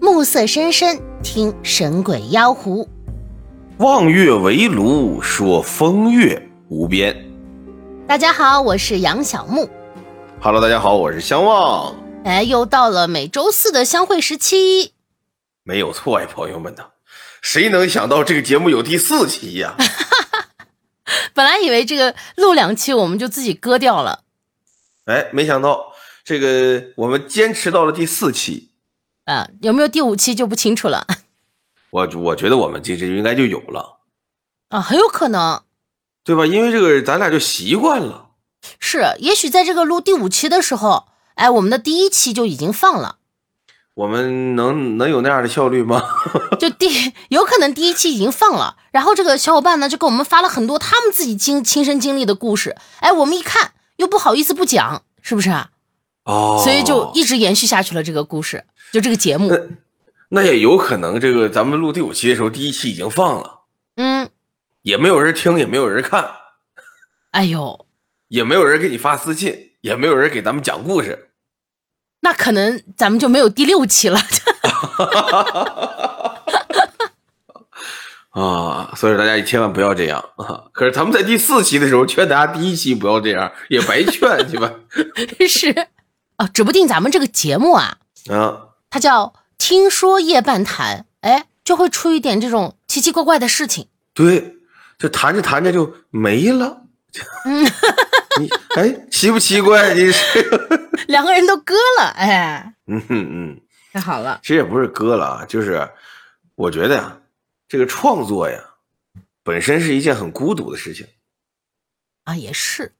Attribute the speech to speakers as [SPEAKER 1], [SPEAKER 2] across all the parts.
[SPEAKER 1] 暮色深深，听神鬼妖狐。
[SPEAKER 2] 望月围炉，说风月无边。
[SPEAKER 1] 大家好，我是杨小木。
[SPEAKER 2] Hello，大家好，我是相望。
[SPEAKER 1] 哎，又到了每周四的相会时期。
[SPEAKER 2] 没有错呀，朋友们呐，谁能想到这个节目有第四期呀？
[SPEAKER 1] 本来以为这个录两期我们就自己割掉了，
[SPEAKER 2] 哎，没想到这个我们坚持到了第四期。
[SPEAKER 1] 啊，有没有第五期就不清楚了
[SPEAKER 2] 我我觉得我们其实应该就有了，
[SPEAKER 1] 啊，很有可能
[SPEAKER 2] 对吧？因为这个咱俩就习惯了。
[SPEAKER 1] 是，也许在这个录第五期的时候，哎，我们的第一期就已经放了，
[SPEAKER 2] 我们能能有那样的效率吗？
[SPEAKER 1] 就第有可能第一期已经放了，然后这个小伙伴呢就给我们发了很多他们自己经亲身经历的故事，哎，我们一看又不好意思不讲，是不是啊？
[SPEAKER 2] 哦，
[SPEAKER 1] 所以就一直延续下去了这个故事，就这个节目，
[SPEAKER 2] 那也有可能，这个咱们录第五期的时候，第一期已经放了，
[SPEAKER 1] 嗯，
[SPEAKER 2] 也没有人听，也没有人看，
[SPEAKER 1] 哎呦，
[SPEAKER 2] 也没有人给你发私信，也没有人给咱们讲故事。
[SPEAKER 1] 那可能咱们就没有第六期了。
[SPEAKER 2] 啊，所以大家千万不要这样啊！可是咱们在第四期的时候劝大家第一期不要这样，也白劝 去吧。
[SPEAKER 1] 是，哦，指不定咱们这个节目啊，
[SPEAKER 2] 啊，
[SPEAKER 1] 它叫“听说夜半谈”，哎，就会出一点这种奇奇怪怪的事情。
[SPEAKER 2] 对，就谈着谈着就没了。
[SPEAKER 1] 嗯，
[SPEAKER 2] 你哎，奇不奇怪？你是，
[SPEAKER 1] 两个人都割了，哎，
[SPEAKER 2] 嗯嗯嗯，
[SPEAKER 1] 太好了。
[SPEAKER 2] 其实也不是割了啊，就是我觉得呀，这个创作呀，本身是一件很孤独的事情，
[SPEAKER 1] 啊，也是，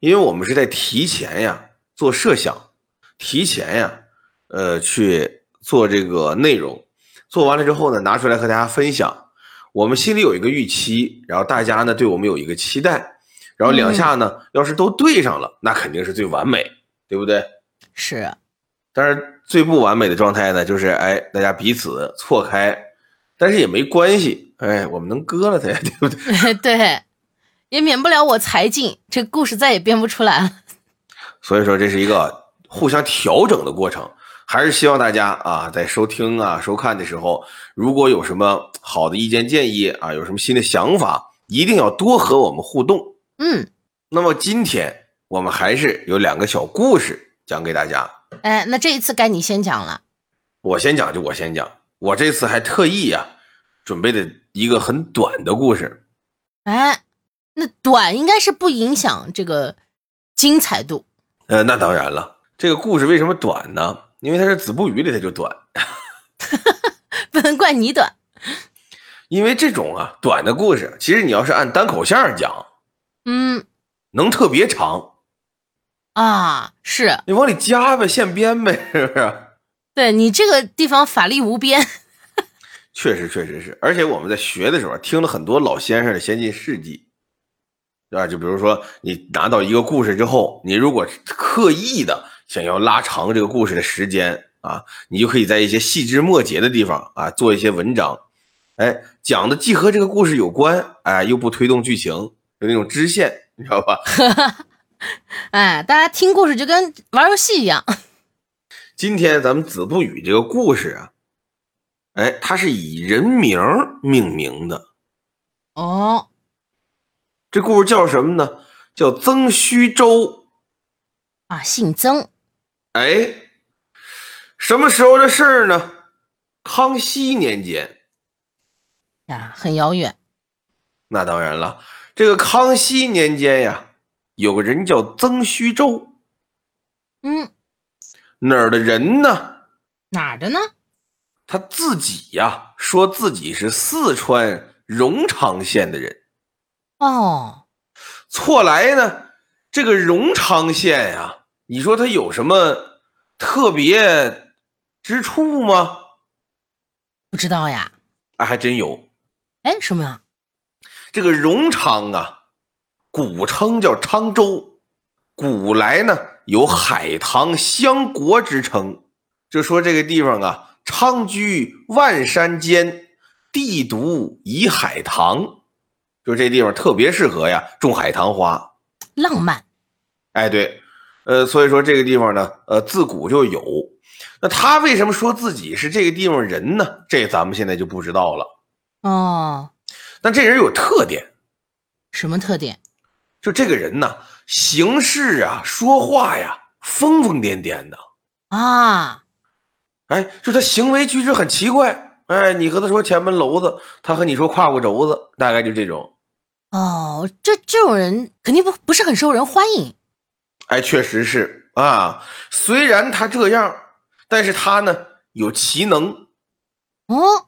[SPEAKER 2] 因为我们是在提前呀做设想，提前呀，呃，去做这个内容，做完了之后呢，拿出来和大家分享。我们心里有一个预期，然后大家呢对我们有一个期待，然后两下呢，要是都对上了，那肯定是最完美，对不对？
[SPEAKER 1] 是，
[SPEAKER 2] 但是最不完美的状态呢，就是哎，大家彼此错开，但是也没关系，哎，我们能割了它呀，对不对？
[SPEAKER 1] 对，也免不了我才尽，这故事再也编不出来了。
[SPEAKER 2] 所以说这是一个互相调整的过程，还是希望大家啊，在收听啊、收看的时候，如果有什么好的意见建议啊，有什么新的想法，一定要多和我们互动。
[SPEAKER 1] 嗯，
[SPEAKER 2] 那么今天我们还是有两个小故事讲给大家。
[SPEAKER 1] 哎，那这一次该你先讲了。
[SPEAKER 2] 我先讲就我先讲，我这次还特意呀、准备的一个很短的故事。
[SPEAKER 1] 哎，那短应该是不影响这个精彩度。
[SPEAKER 2] 呃，那当然了，这个故事为什么短呢？因为它是子不语里它就短，
[SPEAKER 1] 不能怪你短。
[SPEAKER 2] 因为这种啊短的故事，其实你要是按单口相声讲，
[SPEAKER 1] 嗯
[SPEAKER 2] 能特别长，
[SPEAKER 1] 啊，是
[SPEAKER 2] 你往里加呗，现编呗，是不是？
[SPEAKER 1] 对你这个地方法力无边。
[SPEAKER 2] 确实，确实是。而且我们在学的时候听了很多老先生的先进事迹，对吧？就比如说，你拿到一个故事之后，你如果刻意的想要拉长这个故事的时间啊，你就可以在一些细枝末节的地方啊做一些文章，哎，讲的既和这个故事有关，哎，又不推动剧情，有那种支线，你知道吧？
[SPEAKER 1] 哎，大家听故事就跟玩游戏一样。
[SPEAKER 2] 今天咱们子不语这个故事啊，哎，它是以人名命名的。
[SPEAKER 1] 哦，
[SPEAKER 2] 这故事叫什么呢？叫曾虚舟。
[SPEAKER 1] 啊，姓曾。
[SPEAKER 2] 哎，什么时候的事儿呢？康熙年间。
[SPEAKER 1] 呀，很遥远。
[SPEAKER 2] 那当然了，这个康熙年间呀，有个人叫曾虚舟，
[SPEAKER 1] 嗯，
[SPEAKER 2] 哪儿的人呢？
[SPEAKER 1] 哪儿的呢？
[SPEAKER 2] 他自己呀，说自己是四川荣昌县的人。
[SPEAKER 1] 哦，
[SPEAKER 2] 错来呢，这个荣昌县呀，你说它有什么特别之处吗？
[SPEAKER 1] 不知道呀。
[SPEAKER 2] 啊，还真有。
[SPEAKER 1] 哎，什么呀？
[SPEAKER 2] 这个荣昌啊，古称叫昌州，古来呢有海棠香国之称，就说这个地方啊，昌居万山间，地独以海棠，就这地方特别适合呀种海棠花。
[SPEAKER 1] 浪漫。
[SPEAKER 2] 哎，对，呃，所以说这个地方呢，呃，自古就有。那他为什么说自己是这个地方人呢？这咱们现在就不知道了。
[SPEAKER 1] 哦，
[SPEAKER 2] 但这人有特点，
[SPEAKER 1] 什么特点？
[SPEAKER 2] 就这个人呢，行事啊，说话呀，疯疯癫癫的。
[SPEAKER 1] 啊，
[SPEAKER 2] 哎，就他行为举止很奇怪。哎，你和他说前门楼子，他和你说胯骨轴子，大概就这种。
[SPEAKER 1] 哦，这这种人肯定不不是很受人欢迎。
[SPEAKER 2] 哎，确实是啊。虽然他这样，但是他呢有奇能。
[SPEAKER 1] 哦，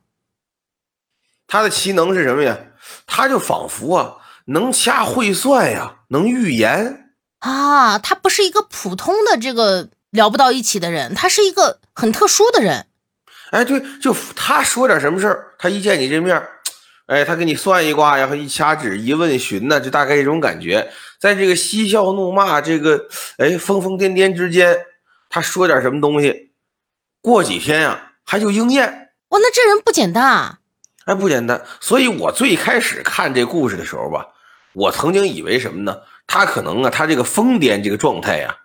[SPEAKER 2] 他的奇能是什么呀？他就仿佛啊能掐会算呀，能预言
[SPEAKER 1] 啊。他不是一个普通的这个聊不到一起的人，他是一个很特殊的人。
[SPEAKER 2] 哎，对，就他说点什么事儿，他一见你这面，哎，他给你算一卦然后一掐指一问询呢，就大概这种感觉。在这个嬉笑怒骂、这个哎疯疯癫癫之间，他说点什么东西，过几天呀，还就应验。
[SPEAKER 1] 哇，那这人不简单啊！
[SPEAKER 2] 哎，不简单。所以我最开始看这故事的时候吧，我曾经以为什么呢？他可能啊，他这个疯癫这个状态呀，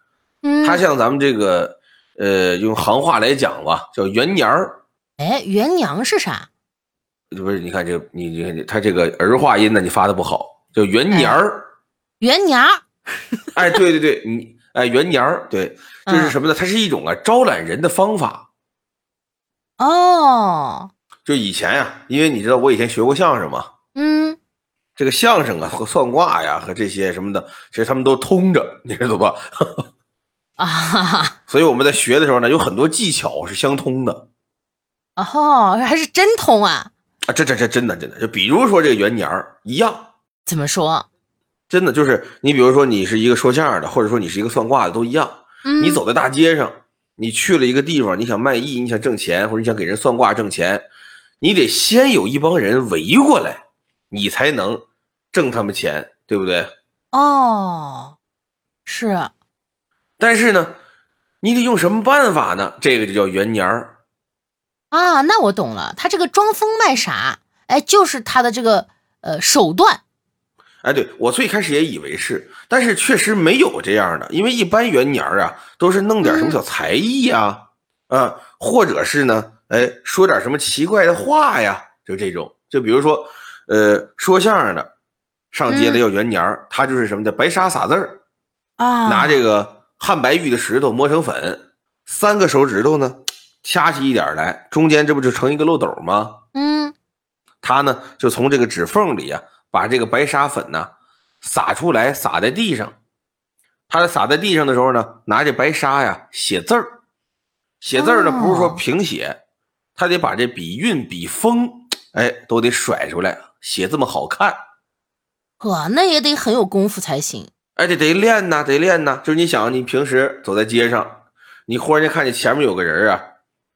[SPEAKER 1] 嗯，
[SPEAKER 2] 他像咱们这个。呃，用行话来讲吧，叫元娘儿。
[SPEAKER 1] 哎，元娘是啥？
[SPEAKER 2] 不是，你看这，你你看他这个儿化音呢，你发的不好，叫元年儿。
[SPEAKER 1] 元年儿。
[SPEAKER 2] 哎，对对对，你哎，元年儿，对，这是什么呢？它是一种啊招揽人的方法。
[SPEAKER 1] 哦。
[SPEAKER 2] 就以前呀，因为你知道我以前学过相声嘛。
[SPEAKER 1] 嗯。
[SPEAKER 2] 这个相声啊和算卦呀和这些什么的，其实他们都通着，你知道吧？
[SPEAKER 1] 啊，
[SPEAKER 2] 所以我们在学的时候呢，有很多技巧是相通的。
[SPEAKER 1] 哦，还是真通啊！
[SPEAKER 2] 啊，这这这真的真的，就比如说这个元年儿一样。
[SPEAKER 1] 怎么说？
[SPEAKER 2] 真的就是你，比如说你是一个说相声的，或者说你是一个算卦的，都一样。
[SPEAKER 1] 嗯。
[SPEAKER 2] 你走在大街上，你去了一个地方，你想卖艺，你想挣钱，或者你想给人算卦挣钱，你得先有一帮人围过来，你才能挣他们钱，对不对？
[SPEAKER 1] 哦，是。
[SPEAKER 2] 但是呢，你得用什么办法呢？这个就叫元年儿
[SPEAKER 1] 啊。那我懂了，他这个装疯卖傻，哎，就是他的这个呃手段。
[SPEAKER 2] 哎，对我最开始也以为是，但是确实没有这样的，因为一般元年儿啊都是弄点什么小才艺呀，啊，或者是呢，哎，说点什么奇怪的话呀，就这种。就比如说，呃，说相声的上街了要元年儿，他就是什么的白沙撒字儿
[SPEAKER 1] 啊，
[SPEAKER 2] 拿这个。汉白玉的石头磨成粉，三个手指头呢，掐起一点来，中间这不就成一个漏斗吗？
[SPEAKER 1] 嗯，
[SPEAKER 2] 他呢就从这个指缝里啊，把这个白砂粉呢撒出来，撒在地上。他撒在地上的时候呢，拿这白沙呀写字儿，写字儿呢不是说平写，他得把这笔韵、笔锋，哎，都得甩出来，写这么好看。
[SPEAKER 1] 哇，那也得很有功夫才行。
[SPEAKER 2] 哎，得得练呐，得练呐。就是你想，你平时走在街上，你忽然间看见前面有个人啊，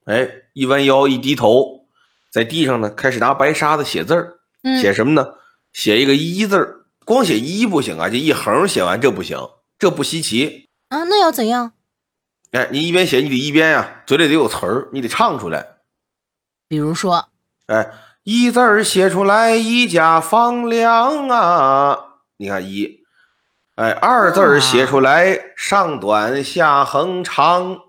[SPEAKER 2] 哎，一弯腰，一低头，在地上呢，开始拿白沙子写字儿。写什么呢？写一个一字儿。光写一不行啊，就一横写完这不行，这不稀奇
[SPEAKER 1] 啊。那要怎样？
[SPEAKER 2] 哎，你一边写，你得一边呀，嘴里得有词儿，你得唱出来。
[SPEAKER 1] 比如说，
[SPEAKER 2] 哎，一字儿写出来，一家房梁啊。你看一。哎，二字儿写出来，上短下横长；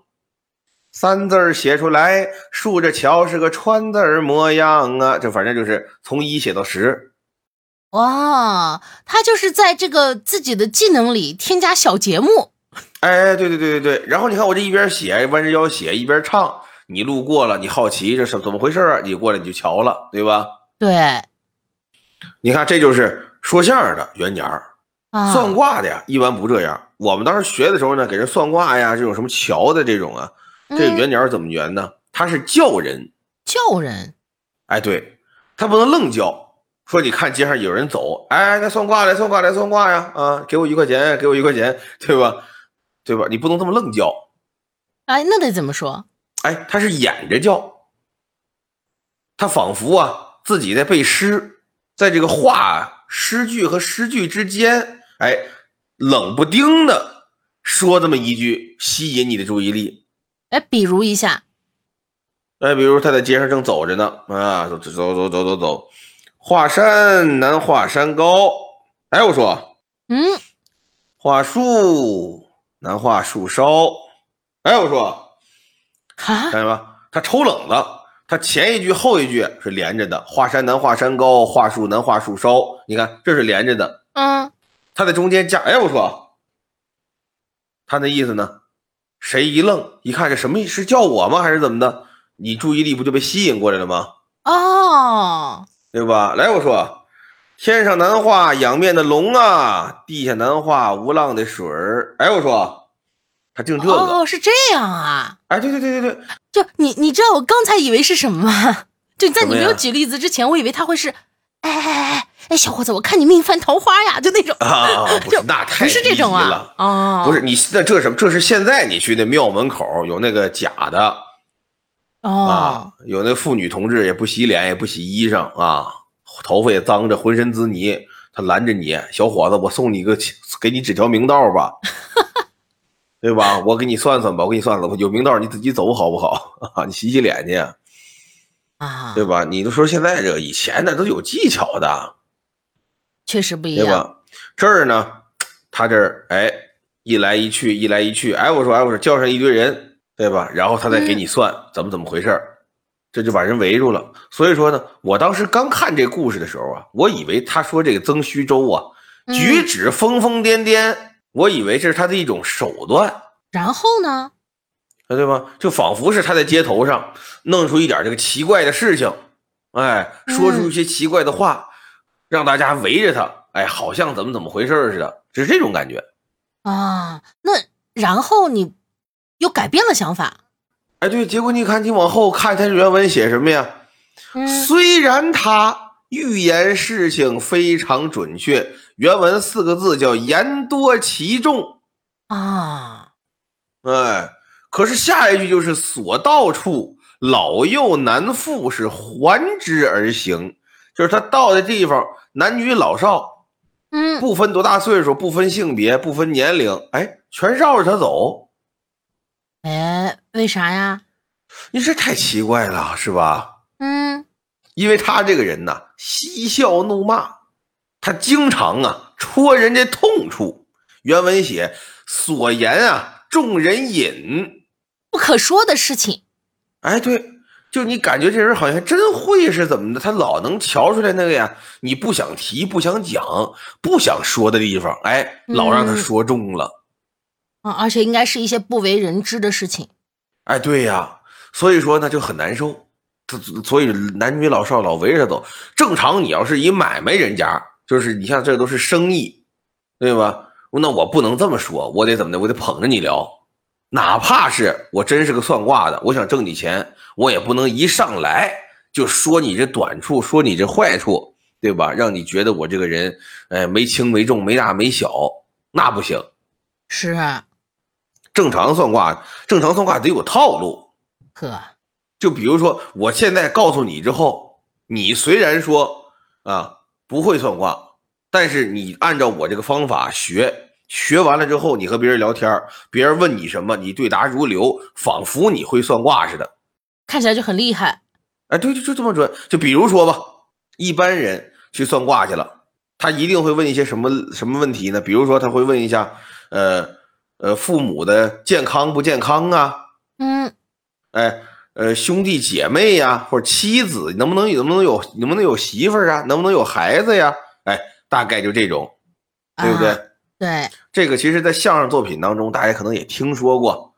[SPEAKER 2] 三字儿写出来，竖着瞧是个川字模样啊。这反正就是从一写到十。
[SPEAKER 1] 哇，他就是在这个自己的技能里添加小节目。
[SPEAKER 2] 哎，对对对对对。然后你看我这一边写，弯着腰写，一边唱。你路过了，你好奇这是怎么回事啊？你过来你就瞧了，对吧？
[SPEAKER 1] 对。
[SPEAKER 2] 你看，这就是说相声的原点儿。算卦的呀，一般不这样。我们当时学的时候呢，给人算卦呀，这种什么桥的这种啊，这元鸟怎么圆呢？他是叫人，
[SPEAKER 1] 叫人。
[SPEAKER 2] 哎，对，他不能愣叫。说你看街上有人走，哎，来算卦来算卦来算卦呀，啊，给我一块钱，给我一块钱，对吧？对吧？你不能这么愣叫。
[SPEAKER 1] 哎，那得怎么说？
[SPEAKER 2] 哎，他是演着叫，他仿佛啊自己在背诗，在这个话诗句和诗句之间。哎，冷不丁的说这么一句，吸引你的注意力。
[SPEAKER 1] 哎，比如一下，
[SPEAKER 2] 哎，比如他在街上正走着呢，啊，走走走走走走，华山难华山高。哎，我说，
[SPEAKER 1] 嗯，
[SPEAKER 2] 华树难华树梢。哎，我说，
[SPEAKER 1] 哈
[SPEAKER 2] 看见吧？他抽冷子，他前一句后一句是连着的，华山难华山高，华树难华树梢。你看，这是连着的。
[SPEAKER 1] 嗯，
[SPEAKER 2] 他在中间加，哎，我说，他那意思呢？谁一愣，一看这什么是叫我吗？还是怎么的？你注意力不就被吸引过来了吗？
[SPEAKER 1] 哦，
[SPEAKER 2] 对吧？来，我说，天上难画仰面的龙啊，地下难画无浪的水儿。哎，我说，他定这个。
[SPEAKER 1] 哦，是这样啊。
[SPEAKER 2] 哎，对对对对对，
[SPEAKER 1] 就你，你知道我刚才以为是什么吗？就在你没有举例子之前，我以为他会是，哎哎哎哎，小伙子，我看你命犯桃花呀，就那种。
[SPEAKER 2] 啊！不是
[SPEAKER 1] 就，
[SPEAKER 2] 那太
[SPEAKER 1] 不是这种啊。哦，
[SPEAKER 2] 不是你那这什么？这是现在你去那庙门口有那个假的
[SPEAKER 1] 哦
[SPEAKER 2] 啊，，有那妇女同志也不洗脸也不洗衣裳啊，头发也脏着，浑身滋泥，他拦着你，小伙子，我送你个，给你指条明道吧，对吧？我给你算算吧，我给你算算吧，有明道你自己走好不好？啊，你洗洗脸去，
[SPEAKER 1] 啊，
[SPEAKER 2] 对吧？你都说现在这个，以前那都有技巧的，
[SPEAKER 1] 确实不一样。
[SPEAKER 2] 对吧？这儿呢，他这儿哎，一来一去，一来一去，哎，我说哎，我说叫上一堆人，对吧？然后他再给你算、怎么怎么回事儿，这就把人围住了。所以说呢，我当时刚看这故事的时候啊，我以为他说这个曾虚舟啊，
[SPEAKER 1] 嗯
[SPEAKER 2] 举止疯疯癫癫，我以为这是他的一种手段。
[SPEAKER 1] 然后呢？
[SPEAKER 2] 啊，对吧？就仿佛是他在街头上弄出一点这个奇怪的事情，哎，说出一些奇怪的话，让大家围着他，哎，好像怎么怎么回事似的，只是这种感觉。
[SPEAKER 1] 啊，那然后你又改变了想法。
[SPEAKER 2] 哎，对，结果你看，你往后看，他原文写什么呀？
[SPEAKER 1] 嗯，
[SPEAKER 2] 虽然他预言事情非常准确，原文四个字叫言多其重，
[SPEAKER 1] 啊，
[SPEAKER 2] 哎，可是下一句就是所到处老幼难复是还之而行，就是他到的地方，男女老少
[SPEAKER 1] 嗯，
[SPEAKER 2] 不分多大岁数，不分性别，不分年龄，哎，全绕着他走。
[SPEAKER 1] 哎，为啥呀？
[SPEAKER 2] 你这太奇怪了，是吧？
[SPEAKER 1] 嗯，
[SPEAKER 2] 因为他这个人呐，嬉笑怒骂，他经常啊戳人家痛处。原文写所言啊，众人引。
[SPEAKER 1] 不可说的事情。
[SPEAKER 2] 哎，对，就你感觉这人好像真会是怎么的，他老能瞧出来那个呀，你不想提、不想讲、不想说的地方，哎，老让他
[SPEAKER 1] 嗯
[SPEAKER 2] 说中了。
[SPEAKER 1] 啊，而且应该是一些不为人知的事情。
[SPEAKER 2] 哎，对呀，所以说呢就很难受。他所以男女老少老围着他走。正常你要是一买卖人家，就是你像这都是生意，对吧？那我不能这么说，我得怎么的？我得捧着你聊。哪怕是我真是个算卦的，我想挣你钱，我也不能一上来就说你这短处，说你这坏处，对吧？让你觉得我这个人，哎，没轻没重，没大没小，那不行。
[SPEAKER 1] 是，啊
[SPEAKER 2] 正常算卦，正常算卦得有套路。
[SPEAKER 1] 呵，
[SPEAKER 2] 就比如说，我现在告诉你之后，你虽然说啊不会算卦，但是你按照我这个方法学，学完了之后，你和别人聊天，别人问你什么，你对答如流，仿佛你会算卦似的。
[SPEAKER 1] 看起来就很厉害。
[SPEAKER 2] 哎，对，就就这么准。就比如说吧，一般人去算卦去了，他一定会问一些什么什么问题呢？比如说，他会问一下，呃呃，父母的健康不健康啊？
[SPEAKER 1] 嗯，
[SPEAKER 2] 哎，呃，兄弟姐妹呀，或者妻子，能不能能不能有能不能有媳妇儿啊？能不能有孩子呀？哎，大概就这种，对不对？
[SPEAKER 1] 啊对，
[SPEAKER 2] 这个其实，在相声作品当中，大家可能也听说过。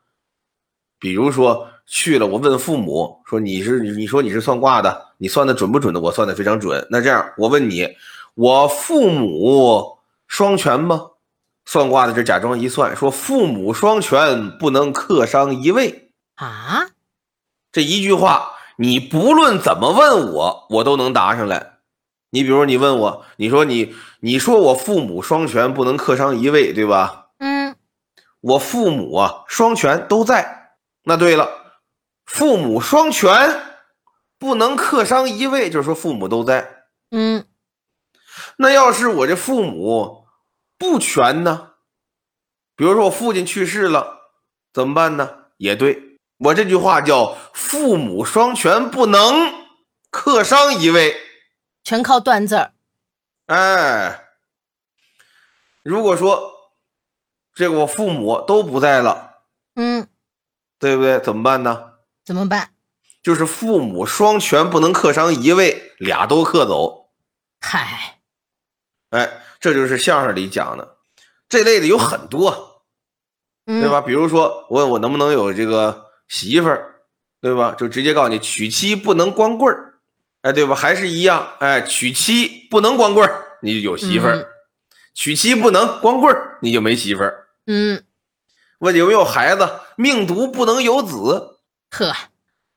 [SPEAKER 2] 比如说去了，我问父母说：“你是你说你是算卦的，你算的准不准的？”我算的非常准。那这样，我问你，我父母双全吗？算卦的这假装一算，说父母双全，不能克伤一位。
[SPEAKER 1] 啊，
[SPEAKER 2] 这一句话，你不论怎么问我，我都能答上来。你比如你问我，你说你你说我父母双全，不能克伤一位，对吧？
[SPEAKER 1] 嗯，
[SPEAKER 2] 我父母啊双全都在。那对了，父母双全，不能克伤一位，就是说父母都在。
[SPEAKER 1] 嗯，
[SPEAKER 2] 那要是我这父母不全呢？比如说我父亲去世了，怎么办呢？也对，我这句话叫“父母双全，不能克伤一位
[SPEAKER 1] 全靠断字儿。”。
[SPEAKER 2] 哎，如果说这个我父母都不在了，
[SPEAKER 1] 嗯，
[SPEAKER 2] 对不对？怎么办呢？
[SPEAKER 1] 怎么办？
[SPEAKER 2] 就是父母双全不能克伤一位，俩都克走。
[SPEAKER 1] 嗨，
[SPEAKER 2] 哎，这就是相声里讲的这类的有很多，对吧？比如说问我能不能有这个媳妇儿，对吧？就直接告诉你，娶妻不能光棍儿，哎，对吧？还是一样，哎，娶妻不能光棍儿，你就有媳妇儿；娶妻不能光棍儿，你就没媳妇儿。
[SPEAKER 1] 嗯，
[SPEAKER 2] 问有没有孩子，命毒不能有子。
[SPEAKER 1] 呵。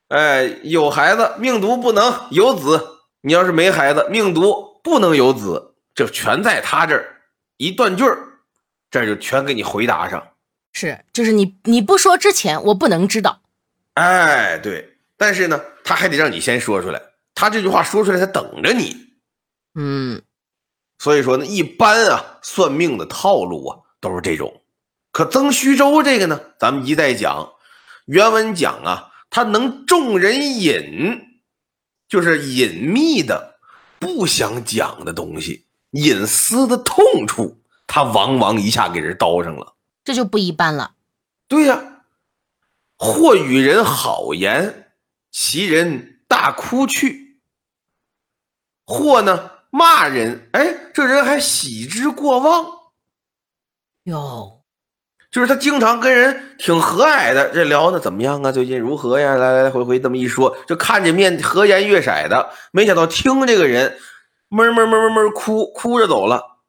[SPEAKER 2] 哎，有孩子命毒不能有子，你要是没孩子命毒不能有子，这全在他这儿一断句儿，这就全给你回答上。
[SPEAKER 1] 是，就是你你不说之前，我不能知道。
[SPEAKER 2] 哎，对，但是呢，他还得让你先说出来，他这句话说出来，他等着你。
[SPEAKER 1] 嗯，
[SPEAKER 2] 所以说呢，一般啊，算命的套路啊都是这种。可曾虚舟这个呢，咱们一再讲，原文讲啊。他能众人隐，就是隐秘的、不想讲的东西，隐私的痛处，他往往一下给人叨上了，
[SPEAKER 1] 这就不一般了。
[SPEAKER 2] 对呀，或与人好言，其人大哭去；或呢骂人，哎，这人还喜之过望。
[SPEAKER 1] 哟。
[SPEAKER 2] 就是他经常跟人挺和蔼的，这聊的怎么样啊？最近如何呀？来来来回回这么一说，就看见面和颜悦色的。没想到听这个人闷闷闷闷闷哭，哭着走了。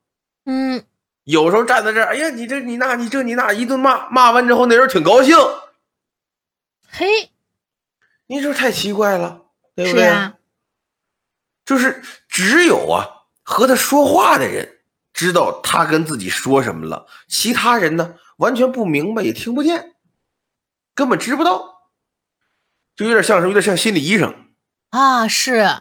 [SPEAKER 1] 嗯，
[SPEAKER 2] 有时候站在这儿，哎呀，你这你那，你这你那一顿骂，骂完之后那人挺高兴。
[SPEAKER 1] 嘿，
[SPEAKER 2] 你说太奇怪了，对不对？是
[SPEAKER 1] 啊，
[SPEAKER 2] 就是只有啊和他说话的人知道他跟自己说什么了，其他人呢？完全不明白，也听不见，根本知不到，就有点像什么？有点像心理医生
[SPEAKER 1] 啊！是，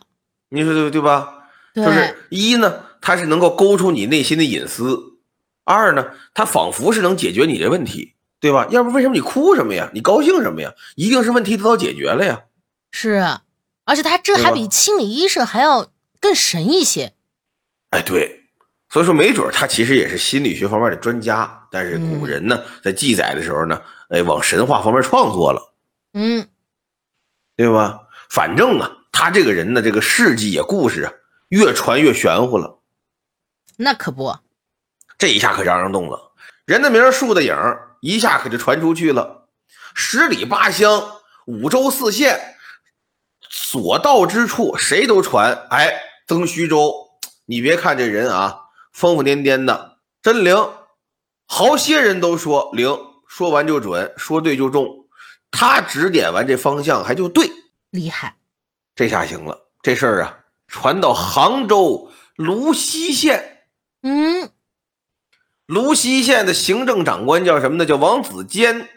[SPEAKER 2] 你说对对吧？
[SPEAKER 1] 对。
[SPEAKER 2] 就是一呢，他是能够勾出你内心的隐私；二呢，他仿佛是能解决你的问题，对吧？要不为什么你哭什么呀？你高兴什么呀？一定是问题得到解决了呀。
[SPEAKER 1] 是，而且他这还比心理医生还要更神一些。
[SPEAKER 2] 哎，对。所以说，没准他其实也是心理学方面的专家，但是古人呢，在记载的时候呢，哎，往神话方面创作了，
[SPEAKER 1] 嗯，
[SPEAKER 2] 对吧？反正啊，他这个人呢，这个事迹啊、故事啊，越传越玄乎了。
[SPEAKER 1] 那可不，
[SPEAKER 2] 这一下可嚷嚷动了，人的名、树的影，一下可就传出去了，十里八乡、五州四县，所到之处，谁都传。哎，曾虚舟，你别看这人啊。疯疯癫癫的，真灵，好些人都说灵，说完就准，说对就中。他指点完这方向还就对，
[SPEAKER 1] 厉害。
[SPEAKER 2] 这下行了，这事儿啊传到杭州泸溪县。
[SPEAKER 1] 嗯，
[SPEAKER 2] 泸溪县的行政长官叫什么呢？叫王子坚。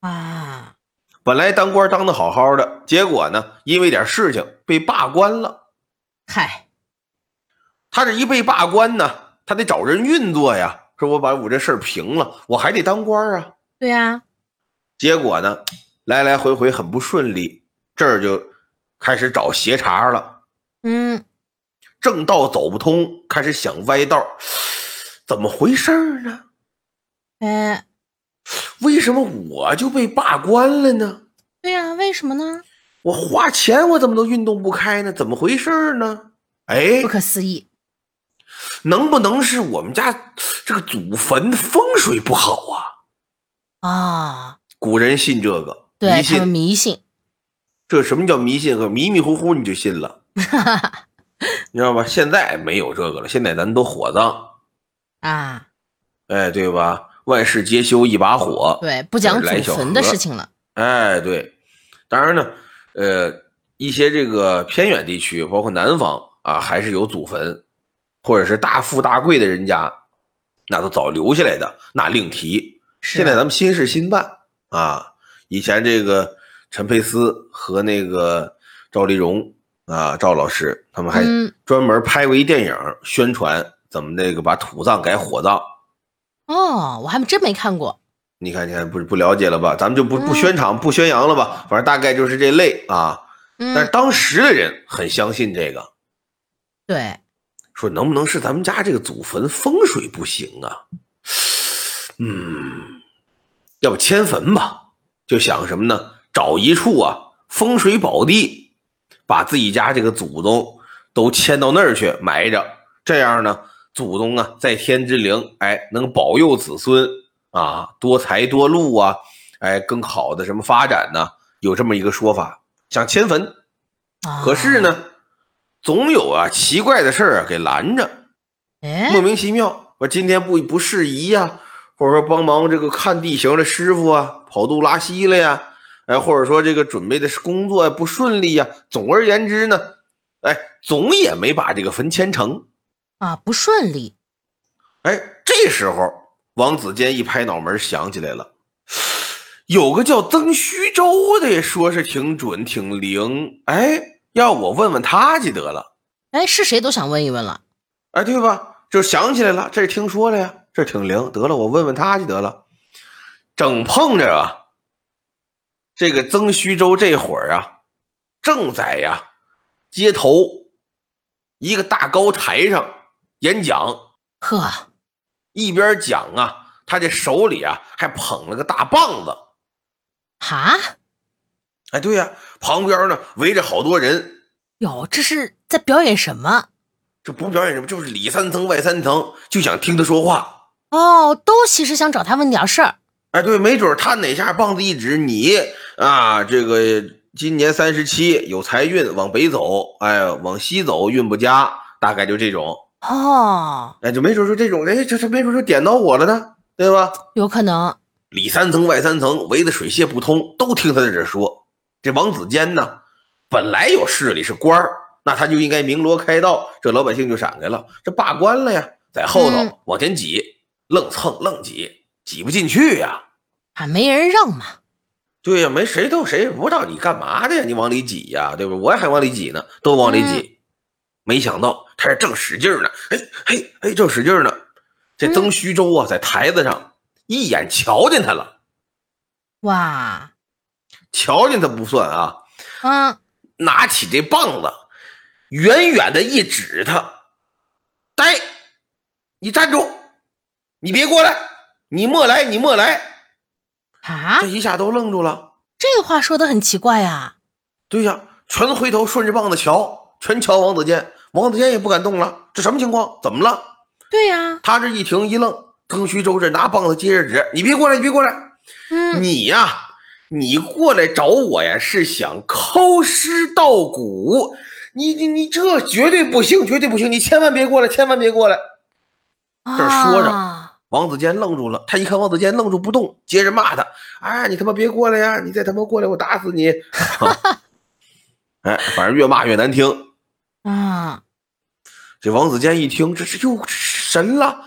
[SPEAKER 1] 啊，
[SPEAKER 2] 本来当官当的好好的，结果呢，因为点事情被罢官了。
[SPEAKER 1] 嗨。
[SPEAKER 2] 他这一被罢官呢，他得找人运作呀。说我把我这事儿平了，我还得当官啊。
[SPEAKER 1] 对呀。
[SPEAKER 2] 结果呢，来来回回很不顺利，这儿就开始找邪茬了。
[SPEAKER 1] 嗯，
[SPEAKER 2] 正道走不通，开始想歪道，怎么回事呢？
[SPEAKER 1] 哎，
[SPEAKER 2] 为什么我就被罢官了呢？
[SPEAKER 1] 对呀，为什么呢？
[SPEAKER 2] 我花钱，我怎么都运动不开呢？怎么回事呢？哎，
[SPEAKER 1] 不可思议。
[SPEAKER 2] 能不能是我们家这个祖坟风水不好
[SPEAKER 1] 啊？啊，
[SPEAKER 2] 古人信这个，
[SPEAKER 1] 迷
[SPEAKER 2] 信
[SPEAKER 1] 迷信。
[SPEAKER 2] 这什么叫迷信？和迷迷糊糊你就信了，你知道吧？现在没有这个了，现在咱都火葬
[SPEAKER 1] 啊，
[SPEAKER 2] 哎，对吧？万事皆休一把火，
[SPEAKER 1] 对，不讲祖坟的事情了。
[SPEAKER 2] 哎，对，当然呢，呃，一些这个偏远地区，包括南方啊，还是有祖坟。或者是大富大贵的人家，那都早留下来的，那另提。现在咱们新事新办啊，以前这个陈佩斯和那个赵丽蓉啊，赵老师他们还专门拍过一电影宣传怎么那个把土葬改火葬。
[SPEAKER 1] 哦，我还真没看过。
[SPEAKER 2] 你看，你看不不了解了吧？咱们就不不宣传不宣扬了吧？反正大概就是这类啊。但是当时的人很相信这个。
[SPEAKER 1] 对。
[SPEAKER 2] 说能不能是咱们家这个祖坟风水不行啊？嗯，要不迁坟吧？就想什么呢？找一处啊风水宝地，把自己家这个祖宗都迁到那儿去埋着。这样呢，祖宗啊在天之灵，哎，能保佑子孙啊多财多禄啊，哎，更好的什么发展呢？有这么一个说法，想迁坟，可是呢，总有啊奇怪的事儿啊给拦着，莫名其妙，我今天不不适宜呀。或者说帮忙这个看地形的师傅啊，跑肚拉稀了呀，哎，或者说这个准备的工作不顺利呀，总而言之呢，哎，总也没把这个坟迁成
[SPEAKER 1] 啊，不顺利。
[SPEAKER 2] 哎，这时候王子坚一拍脑门，想起来了，有个叫曾虚舟的，说是挺准挺灵，哎，要我问问他去得了。
[SPEAKER 1] 哎，是谁都想问一问了，
[SPEAKER 2] 哎，对吧？就想起来了，这是听说了呀。这挺灵，得了，我问问他去得了。正碰着啊，这个曾虚舟这会儿啊，正在呀街头一个大高台上演讲。
[SPEAKER 1] 呵，
[SPEAKER 2] 一边讲啊，他这手里啊还捧了个大棒子。
[SPEAKER 1] 哈，
[SPEAKER 2] 哎，对呀，旁边呢围着好多人。
[SPEAKER 1] 哟，这是在表演什么？
[SPEAKER 2] 这不表演什么，就是里三层外三层，就想听他说话。
[SPEAKER 1] 哦，都其实想找他问点事儿。
[SPEAKER 2] 哎，对，没准他哪下棒子一指，你啊，这个今年三十七，有财运，往北走，哎，往西走运不佳，大概就这种。
[SPEAKER 1] 哦，
[SPEAKER 2] 哎，就没准说这种，哎，这这没准就点到我了呢，对吧？
[SPEAKER 1] 有可能。
[SPEAKER 2] 里三层外三层，围得水泄不通，都听他在这说。这王子坚呢，本来有势力，是官儿，那他就应该鸣锣开道，这老百姓就闪开了。这罢官了呀，在后头往前挤。愣蹭愣挤，挤不进去呀！
[SPEAKER 1] 啊没人让嘛？
[SPEAKER 2] 对呀，没谁都谁也不知道你干嘛的呀？你往里挤呀，对吧？我还往里挤呢，都往里挤。没想到他这正使劲呢，哎嘿哎，正使劲呢。这曾徐州啊，在台子上一眼瞧见他了。
[SPEAKER 1] 哇！
[SPEAKER 2] 瞧见他不算啊，
[SPEAKER 1] 嗯，
[SPEAKER 2] 拿起这棒子，远远的一指他，呆，你站住！你别过来！你莫来！你莫来！
[SPEAKER 1] 啊！
[SPEAKER 2] 这一下都愣住了。
[SPEAKER 1] 这话说的很奇怪呀。
[SPEAKER 2] 对呀，全回头顺着棒子瞧，全瞧王子健。王子健也不敢动了。这什么情况？怎么了？
[SPEAKER 1] 对呀，
[SPEAKER 2] 他这一停一愣，庚戌周这拿棒子接着指：“你别过来！你别过来！
[SPEAKER 1] 嗯，
[SPEAKER 2] 你呀，你过来找我呀，是想抠尸盗骨？你你你这绝对不行，绝对不行！你千万别过来，千万别过来！”这说着。王子坚愣住了，他一看王子坚愣住不动，接着骂他：“哎，你他妈别过来呀！你再他妈过来，我打死你！”哎，反正越骂越难听。
[SPEAKER 1] 啊！
[SPEAKER 2] 这王子坚一听，这是又神了，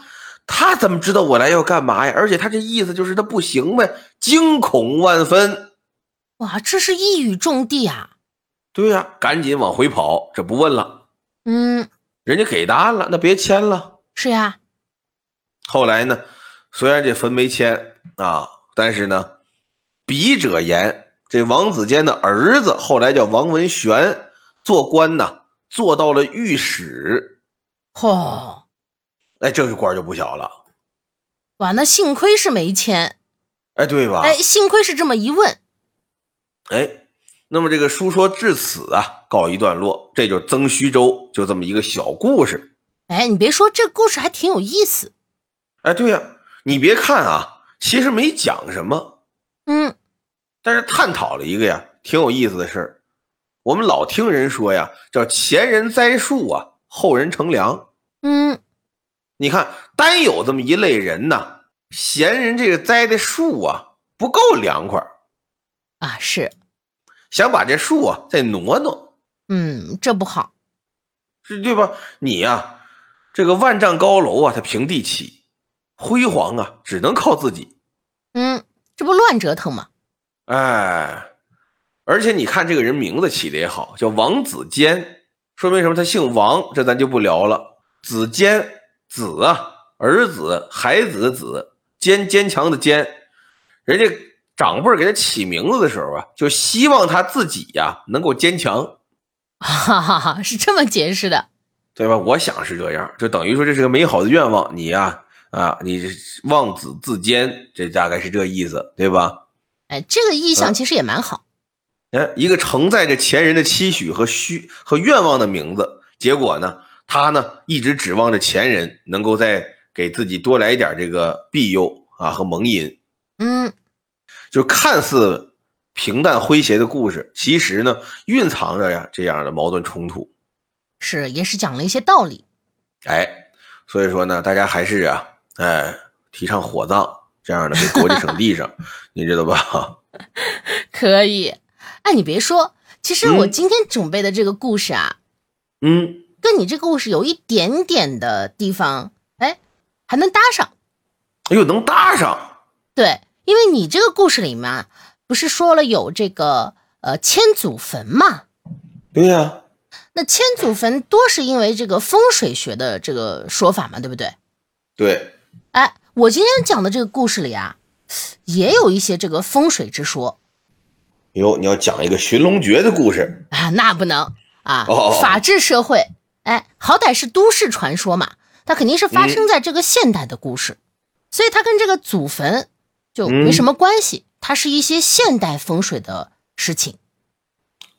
[SPEAKER 2] 他怎么知道我来要干嘛呀？而且他这意思就是他不行呗，惊恐万分。
[SPEAKER 1] 哇，这是一语中的啊！
[SPEAKER 2] 对呀，赶紧往回跑，这不问了。
[SPEAKER 1] 嗯，
[SPEAKER 2] 人家给答案了，那别签了。
[SPEAKER 1] 是呀。
[SPEAKER 2] 后来呢，虽然这坟没签啊，但是呢，笔者言，这王子坚的儿子后来叫王文玄，做官呢，做到了御史。
[SPEAKER 1] 嚯，
[SPEAKER 2] 哎，这个官就不小了。
[SPEAKER 1] 哇，那幸亏是没迁。
[SPEAKER 2] 哎，对吧？
[SPEAKER 1] 哎，幸亏是这么一问。
[SPEAKER 2] 哎，那么这个书说至此啊，告一段落。这就曾虚舟，就这么一个小故事。
[SPEAKER 1] 哎，你别说，这故事还挺有意思。
[SPEAKER 2] 哎，对呀，你别看啊，其实没讲什么，
[SPEAKER 1] 嗯，
[SPEAKER 2] 但是探讨了一个呀，挺有意思的事儿。我们老听人说呀，叫前人栽树啊，后人乘凉。
[SPEAKER 1] 嗯，
[SPEAKER 2] 你看，单有这么一类人呢，闲人这个栽的树啊，不够凉快
[SPEAKER 1] 啊，是
[SPEAKER 2] 想把这树啊再挪挪。
[SPEAKER 1] 嗯，这不好，
[SPEAKER 2] 是对吧？你呀，这个万丈高楼啊，它平地起。辉煌啊，只能靠自己。
[SPEAKER 1] 嗯，这不乱折腾吗？
[SPEAKER 2] 哎，而且你看这个人名字起的也好，叫王子坚，说明什么？他姓王，这咱就不聊了。子坚，子啊，儿子、孩子的子，坚坚强的坚。人家长辈给他起名字的时候啊，就希望他自己呀能够坚强。
[SPEAKER 1] 哈哈哈，是这么解释的，
[SPEAKER 2] 对吧？我想是这样，就等于说这是个美好的愿望，你呀。啊，你望子自坚，这大概是这意思，对吧？
[SPEAKER 1] 哎，这个意象其实也蛮好。
[SPEAKER 2] 哎，一个承载着前人的期许和需和愿望的名字，结果呢，他呢一直指望着前人能够再给自己多来一点这个庇佑啊和蒙荫，
[SPEAKER 1] 嗯，
[SPEAKER 2] 就看似平淡诙谐的故事，其实呢蕴藏着呀这样的矛盾冲突。
[SPEAKER 1] 是也是讲了一些道理。
[SPEAKER 2] 哎，所以说呢，大家还是啊，哎，提倡火葬这样的，给国家省地上，你知道吧？
[SPEAKER 1] 可以。哎，你别说，其实我
[SPEAKER 2] 嗯
[SPEAKER 1] 今天准备的这个故事啊，
[SPEAKER 2] 嗯，
[SPEAKER 1] 跟你这个故事有一点点的地方，哎，还能搭上。
[SPEAKER 2] 哎呦，能搭上，
[SPEAKER 1] 对，因为你这个故事里面啊不是说了有这个呃千祖坟嘛？
[SPEAKER 2] 对呀、
[SPEAKER 1] 那千祖坟多是因为这个风水学的这个说法嘛，对不对？
[SPEAKER 2] 对，
[SPEAKER 1] 哎，我今天讲的这个故事里啊，也有一些这个风水之说。
[SPEAKER 2] 哟，你要讲一个寻龙诀的故事，
[SPEAKER 1] 啊，那不能。啊
[SPEAKER 2] 哦。哦哦，
[SPEAKER 1] 法治社会，哎，好歹是都市传说嘛，它肯定是发生在这个现代的故事，所以它跟这个祖坟就没什么关系，它是一些现代风水的事情。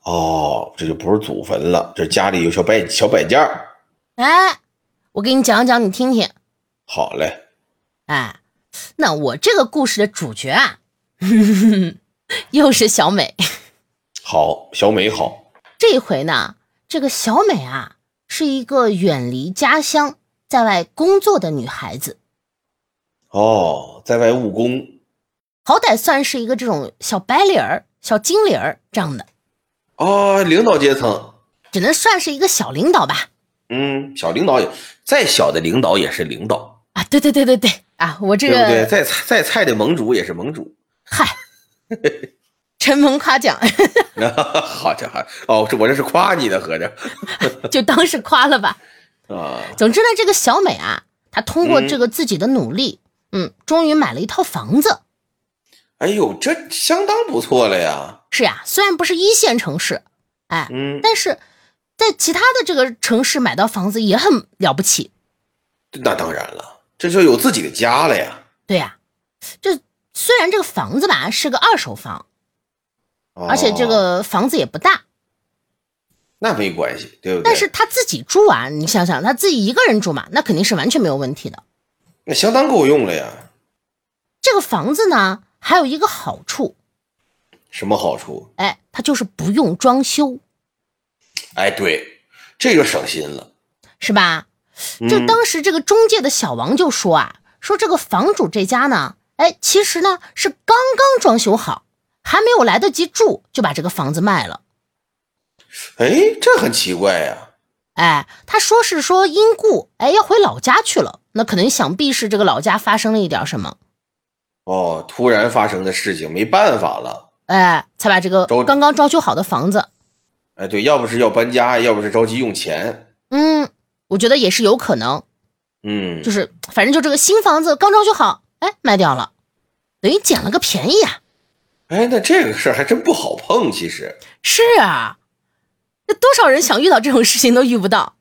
[SPEAKER 2] 哦，这就不是祖坟了，这家里有小摆小摆件儿。
[SPEAKER 1] 哎，我给你讲讲，你听听。
[SPEAKER 2] 好嘞，
[SPEAKER 1] 哎，那我这个故事的主角啊，又是小美。
[SPEAKER 2] 好，小美好，
[SPEAKER 1] 这一回呢，这个小美啊，是一个远离家乡，在外工作的女孩子，
[SPEAKER 2] 哦，在外务工，
[SPEAKER 1] 好歹算是一个这种小白领儿、小经理儿这样的，
[SPEAKER 2] 哦，领导阶层，
[SPEAKER 1] 只能算是一个小领导吧。
[SPEAKER 2] 嗯，小领导也，再小的领导也是领导，
[SPEAKER 1] 啊，对对对对对啊，我这个
[SPEAKER 2] 对不对？再菜再菜的盟主也是盟主。
[SPEAKER 1] 嗨，承蒙夸奖
[SPEAKER 2] 好家伙，哦，这我这是夸你的，合着
[SPEAKER 1] 就当是夸了吧。
[SPEAKER 2] 啊，
[SPEAKER 1] 总之呢，这个小美啊，她通过
[SPEAKER 2] 嗯
[SPEAKER 1] 这个自己的努力，嗯，终于买了一套房子。
[SPEAKER 2] 哎呦，这相当不错了呀，
[SPEAKER 1] 是呀，虽然不是一线城市，哎，
[SPEAKER 2] 嗯，
[SPEAKER 1] 但是在其他的这个城市买到房子也很了不起。
[SPEAKER 2] 那当然了，这就有自己的家了呀，
[SPEAKER 1] 对呀、这虽然这个房子吧是个二手房，而且这
[SPEAKER 2] 哦
[SPEAKER 1] 个房子也不大，
[SPEAKER 2] 那没关系，对不对？
[SPEAKER 1] 但是他自己住啊，你想想他自己一个人住嘛，那肯定是完全没有问题的。
[SPEAKER 2] 那相当够用了呀，
[SPEAKER 1] 这个房子呢，还有一个好处，
[SPEAKER 2] 什么好处？
[SPEAKER 1] 哎，它就是不用装修，
[SPEAKER 2] 哎，对，这就省心了。
[SPEAKER 1] 是吧？就
[SPEAKER 2] 嗯
[SPEAKER 1] 当时这个中介的小王就说啊，说这个房主这家呢，哎，其实呢是刚刚装修好，还没有来得及住，就把这个房子卖了。
[SPEAKER 2] 哎，这很奇怪呀。
[SPEAKER 1] 哎，他说是说因故，哎要回老家去了，那可能想必是这个老家发生了一点什么，
[SPEAKER 2] 哦，突然发生的事情，没办法了。
[SPEAKER 1] 哎，才把这个
[SPEAKER 2] 着
[SPEAKER 1] 刚刚装修好的房子，
[SPEAKER 2] 哎，对，要不是要搬家，要不是着急用钱。
[SPEAKER 1] 嗯，我觉得也是有可能，
[SPEAKER 2] 嗯，
[SPEAKER 1] 就是反正就这个新房子刚装修好，哎，卖掉了，等于捡了个便宜啊。
[SPEAKER 2] 哎，那这个事儿还真不好碰。其实
[SPEAKER 1] 是啊，那多少人想遇到这种事情都遇不到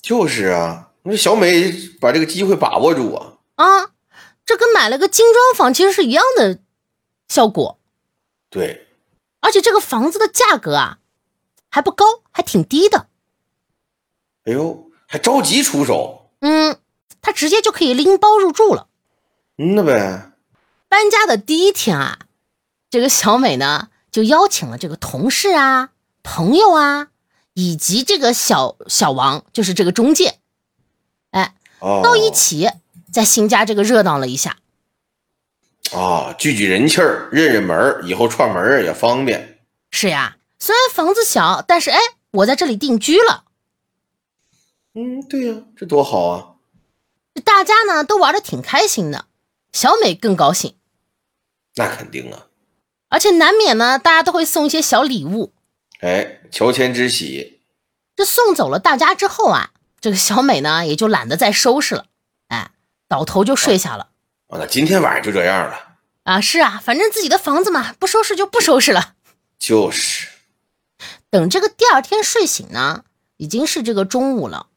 [SPEAKER 2] 就是啊，那小美把这个机会把握住啊。
[SPEAKER 1] 啊！这跟买了个精装房其实是一样的效果，
[SPEAKER 2] 对，
[SPEAKER 1] 而且这个房子的价格啊还不高，还挺低的。
[SPEAKER 2] 哎呦，还着急出手，
[SPEAKER 1] 嗯，他直接就可以拎包入住了。
[SPEAKER 2] 嗯那呗。
[SPEAKER 1] 搬家的第一天啊，这个小美呢就邀请了这个同事啊、朋友啊，以及这个小小王，就是这个中介，哎，
[SPEAKER 2] 哦，
[SPEAKER 1] 都一起在新家这个热闹了一下。
[SPEAKER 2] 啊，聚聚人气儿，认认门儿，以后串门儿也方便。
[SPEAKER 1] 是呀，虽然房子小，但是哎，我在这里定居了，
[SPEAKER 2] 嗯，对呀、这多好啊！
[SPEAKER 1] 大家呢都玩的挺开心的，小美更高兴，
[SPEAKER 2] 那肯定啊。
[SPEAKER 1] 而且难免呢，大家都会送一些小礼物。
[SPEAKER 2] 哎，乔迁之喜，
[SPEAKER 1] 这送走了大家之后啊，这个小美呢也就懒得再收拾了，哎，倒头就睡下了。
[SPEAKER 2] 啊，那今天晚上就这样了。
[SPEAKER 1] 啊，是啊，反正自己的房子嘛，不收拾就不收拾了。
[SPEAKER 2] 就是，
[SPEAKER 1] 等这个第二天睡醒呢，已经是这个中午了。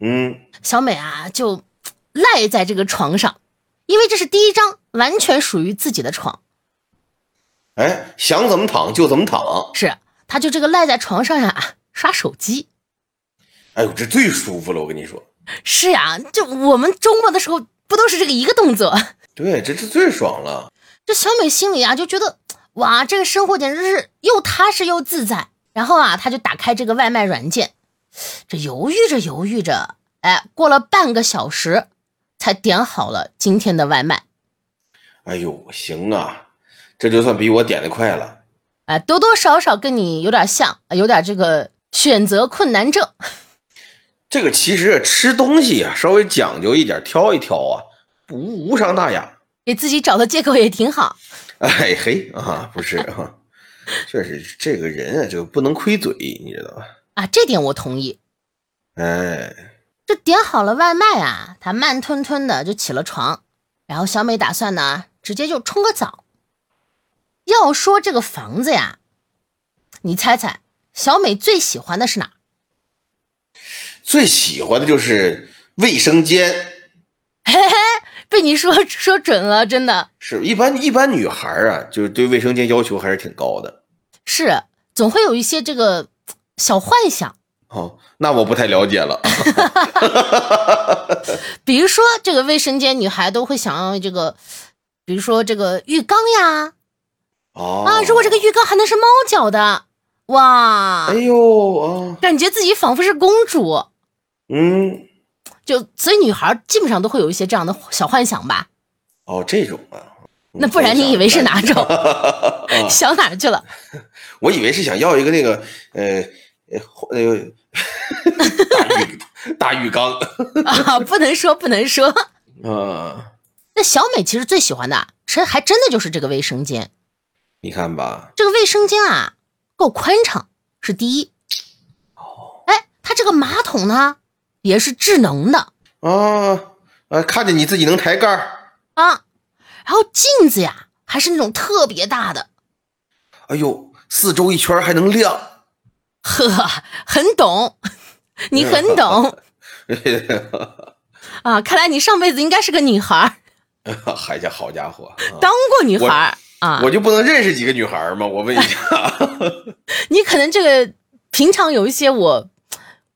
[SPEAKER 2] 嗯，
[SPEAKER 1] 小美啊，就赖在这个床上，因为这是第一张完全属于自己的床。
[SPEAKER 2] 哎，想怎么躺就怎么躺。
[SPEAKER 1] 是，他就这个赖在床上呀，刷手机。
[SPEAKER 2] 哎呦，这最舒服了，我跟你说。
[SPEAKER 1] 是呀，就我们周末的时候不都是这个一个动作？
[SPEAKER 2] 对，这是最爽了。
[SPEAKER 1] 这小美心里啊就觉得，哇，这个生活简直是又踏实又自在。然后啊，她就打开这个外卖软件，这犹豫着犹豫着，哎，过了半个小时，才点好了今天的外卖。
[SPEAKER 2] 哎呦，行啊，这就算比我点的快了。
[SPEAKER 1] 哎，多多少少跟你有点像，有点这个选择困难症。
[SPEAKER 2] 这个其实吃东西啊，稍微讲究一点，挑一挑啊，无无伤大雅，
[SPEAKER 1] 给自己找的借口也挺好。
[SPEAKER 2] 哎嘿啊，不是哈。确实，这个人啊，就不能亏嘴，你知道吧？
[SPEAKER 1] 啊，这点我同意。
[SPEAKER 2] 哎，
[SPEAKER 1] 这点好了外卖啊，他慢吞吞的就起了床，然后小美打算呢，直接就冲个澡。要说这个房子呀，你猜猜，小美最喜欢的是哪？
[SPEAKER 2] 最喜欢的就是卫生间。
[SPEAKER 1] 嘿嘿，被你说说准了，真的
[SPEAKER 2] 是一般一般女孩啊，就是对卫生间要求还是挺高的。
[SPEAKER 1] 是，总会有一些这个小幻想。
[SPEAKER 2] 哦，那我不太了解了。
[SPEAKER 1] 比如说，这个卫生间，女孩都会想要这个，比如说这个浴缸呀。
[SPEAKER 2] 哦。
[SPEAKER 1] 啊，如果这个浴缸还能是猫脚的，哇！
[SPEAKER 2] 哎呦啊，
[SPEAKER 1] 感觉自己仿佛是公主。
[SPEAKER 2] 嗯。
[SPEAKER 1] 就所以，女孩基本上都会有一些这样的小幻想吧？
[SPEAKER 2] 哦，这种啊，
[SPEAKER 1] 那不然你以为是哪种？想哪去了？
[SPEAKER 2] 我以为是想要一个那个呃呃个 大浴大浴缸
[SPEAKER 1] 啊，不能说不能说
[SPEAKER 2] 啊。
[SPEAKER 1] 那小美其实最喜欢的，其实还真的就是这个卫生间。
[SPEAKER 2] 你看吧，
[SPEAKER 1] 这个卫生间啊，够宽敞是第一。
[SPEAKER 2] 哦，
[SPEAKER 1] 哎，它这个马桶呢？也是智能的
[SPEAKER 2] 啊，啊，看见你自己能抬盖儿
[SPEAKER 1] 啊，然后镜子呀还是那种特别大的，
[SPEAKER 2] 哎呦，四周一圈还能亮，
[SPEAKER 1] 呵，很懂，你很懂 啊，看来你上辈子应该是个女孩
[SPEAKER 2] 哎呀 好家伙，
[SPEAKER 1] 当过女孩啊，
[SPEAKER 2] 我就不能认识几个女孩吗？我问一下，
[SPEAKER 1] 你可能这个平常有一些我。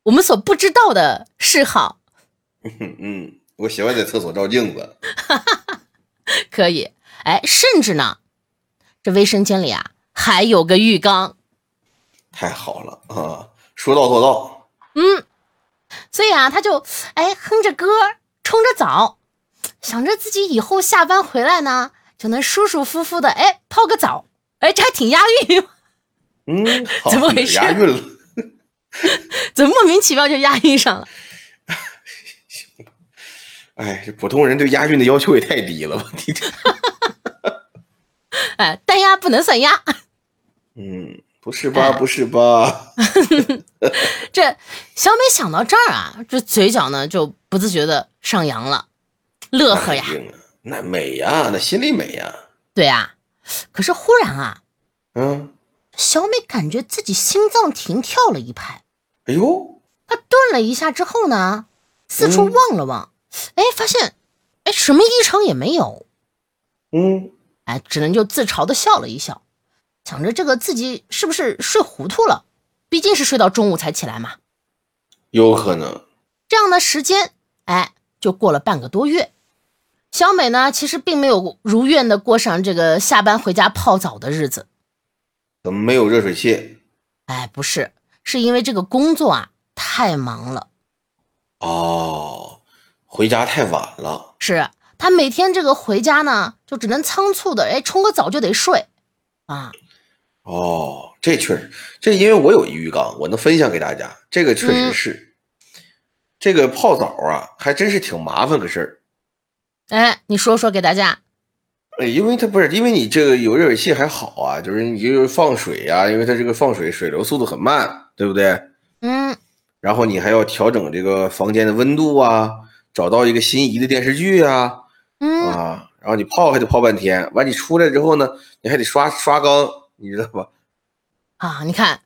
[SPEAKER 1] 我们所不知道的嗜好，
[SPEAKER 2] 嗯，我喜欢在厕所照镜子，
[SPEAKER 1] 可以，哎，甚至呢，这卫生间里啊还有个浴缸，
[SPEAKER 2] 太好了啊，说到做到，
[SPEAKER 1] 嗯，所以啊，他就哎哼着歌，冲着澡，想着自己以后下班回来呢，就能舒舒服服的哎泡个澡，哎，这还挺押韵，
[SPEAKER 2] 嗯，
[SPEAKER 1] 怎么回事？
[SPEAKER 2] 押韵了。
[SPEAKER 1] 怎么莫名其妙就押韵上了？
[SPEAKER 2] 哎，这普通人对押韵的要求也太低了吧？你这，
[SPEAKER 1] 哎，单押不能算押。
[SPEAKER 2] 嗯，不是吧？不是吧？
[SPEAKER 1] 这小美想到这儿啊，这嘴角呢就不自觉的上扬了，乐呵呀。
[SPEAKER 2] 那美呀，那心里美呀。
[SPEAKER 1] 对呀，可是忽然啊，
[SPEAKER 2] 嗯。
[SPEAKER 1] 小美感觉自己心脏停跳了一拍，
[SPEAKER 2] 哎呦！
[SPEAKER 1] 她顿了一下之后呢，四处望了望，哎，发现，哎，什么异常也没有。
[SPEAKER 2] 嗯，
[SPEAKER 1] 哎，只能就自嘲的笑了一笑，想着这个自己是不是睡糊涂了？毕竟是睡到中午才起来嘛。
[SPEAKER 2] 有可能。
[SPEAKER 1] 这样的时间，哎，就过了半个多月。小美呢，其实并没有如愿的过上这个下班回家泡澡的日子。
[SPEAKER 2] 怎么没有热水器？
[SPEAKER 1] 哎，不是，是因为这个工作啊太忙了。
[SPEAKER 2] 哦，回家太晚了。
[SPEAKER 1] 是他每天这个回家呢，就只能仓促的，哎，冲个澡就得睡啊。
[SPEAKER 2] 哦，这确实，这因为我有一浴缸，我能分享给大家。这个确实是，这个泡澡啊，还真是挺麻烦个事儿。
[SPEAKER 1] 哎，你说说给大家。
[SPEAKER 2] 哎，因为它不是，因为你这个有热水器还好啊，就是你就是放水呀，因为它这个放水水流速度很慢，对不对？
[SPEAKER 1] 嗯。
[SPEAKER 2] 然后你还要调整这个房间的温度啊，找到一个心仪的电视剧啊，
[SPEAKER 1] 嗯
[SPEAKER 2] 啊，然后你泡还得泡半天，完你出来之后呢，你还得刷刷缸，你知道吧？
[SPEAKER 1] 啊，你看，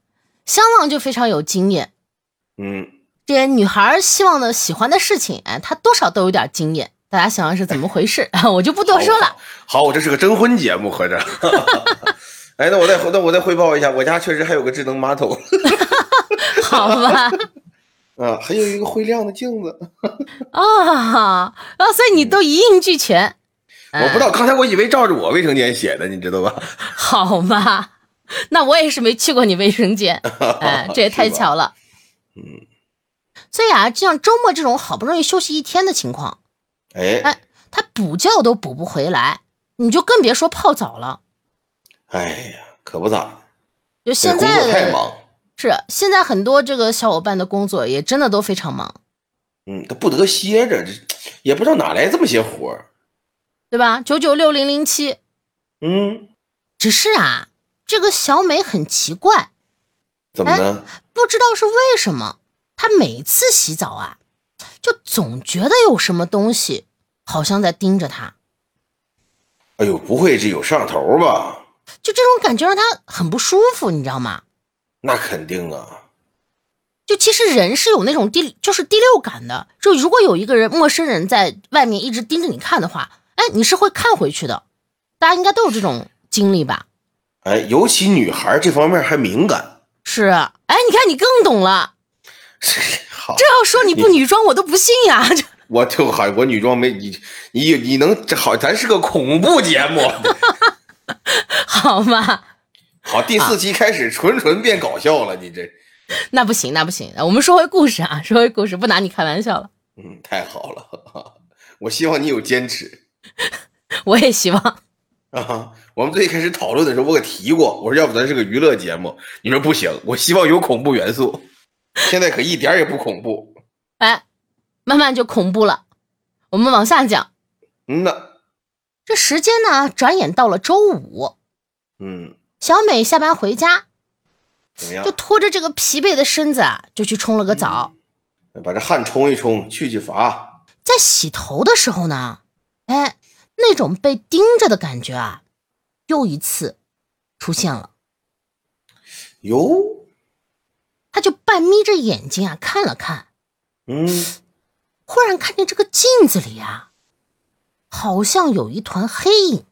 [SPEAKER 1] 香望就非常有经验。
[SPEAKER 2] 嗯，
[SPEAKER 1] 这些女孩希望的、喜欢的事情，哎，她多少都有点经验。大家想想是怎么回事？我就不多说了。
[SPEAKER 2] 好，我这是个征婚节目，合着。哎，那我再那我再汇报一下，我家确实还有个智能马桶，
[SPEAKER 1] 好吧？
[SPEAKER 2] 啊，还有一个会亮的镜子。
[SPEAKER 1] 啊啊，所以你都一应俱全。
[SPEAKER 2] 我不知道，刚才我以为照着我卫生间写的，你知道吧？
[SPEAKER 1] 好吧，那我也是没去过你卫生间，哎，这也太巧了。
[SPEAKER 2] 嗯，
[SPEAKER 1] 所以啊，像周末这种好不容易休息一天的情况，
[SPEAKER 2] 哎
[SPEAKER 1] 哎，他补觉都补不回来，你就更别说泡澡了。
[SPEAKER 2] 哎呀，可不咋，
[SPEAKER 1] 就现
[SPEAKER 2] 工作太
[SPEAKER 1] 在
[SPEAKER 2] 忙，
[SPEAKER 1] 是现在很多这个小伙伴的工作也真的都非常忙，
[SPEAKER 2] 嗯，他不得歇着，这也不知道哪来这么些活儿。
[SPEAKER 1] 对吧？九九六零零七，
[SPEAKER 2] 嗯，
[SPEAKER 1] 只是啊，这个小美很奇怪，
[SPEAKER 2] 怎么呢？
[SPEAKER 1] 不知道是为什么，她每次洗澡啊，就总觉得有什么东西好像在盯着他，
[SPEAKER 2] 哎呦，不会是有摄像头吧？
[SPEAKER 1] 就这种感觉让他很不舒服，你知道吗？
[SPEAKER 2] 那肯定啊。
[SPEAKER 1] 就其实人是有那种第就是第六感的，就如果有一个人陌生人在外面一直盯着你看的话，哎，你是会看回去的。大家应该都有这种经历吧？
[SPEAKER 2] 哎，尤其女孩这方面还敏感。
[SPEAKER 1] 是，哎，你看你更懂了。
[SPEAKER 2] 好，
[SPEAKER 1] 这要说你不女装，我都不信呀。这
[SPEAKER 2] 我就好，我女装没你，你你能这好？咱是个恐怖节目。
[SPEAKER 1] 好吗？
[SPEAKER 2] 好，第四期开始纯纯变搞笑了，你这，
[SPEAKER 1] 那不行，那不行。我们说回故事啊，说回故事，不拿你开玩笑了。
[SPEAKER 2] 嗯，太好了，我希望你有坚持
[SPEAKER 1] 我也希望。
[SPEAKER 2] 啊。我们最开始讨论的时候，我可提过，我说要不咱是个娱乐节目，你说不行，我希望有恐怖元素。现在可一点也不恐怖。
[SPEAKER 1] 哎，慢慢就恐怖了。我们往下讲，
[SPEAKER 2] 嗯呐，
[SPEAKER 1] 这时间呢，转眼到了周五，
[SPEAKER 2] 嗯，
[SPEAKER 1] 小美下班回家，
[SPEAKER 2] 怎么样
[SPEAKER 1] 就？拖着这个疲惫的身子啊，就去冲了个澡。
[SPEAKER 2] 把这汗冲一冲，去去乏。
[SPEAKER 1] 在洗头的时候呢，哎，那种被盯着的感觉啊，又一次出现了。
[SPEAKER 2] 哟，
[SPEAKER 1] 她就半眯着眼睛啊看了看，
[SPEAKER 2] 嗯，
[SPEAKER 1] 忽然看见这个镜子里啊，好像有一团黑影。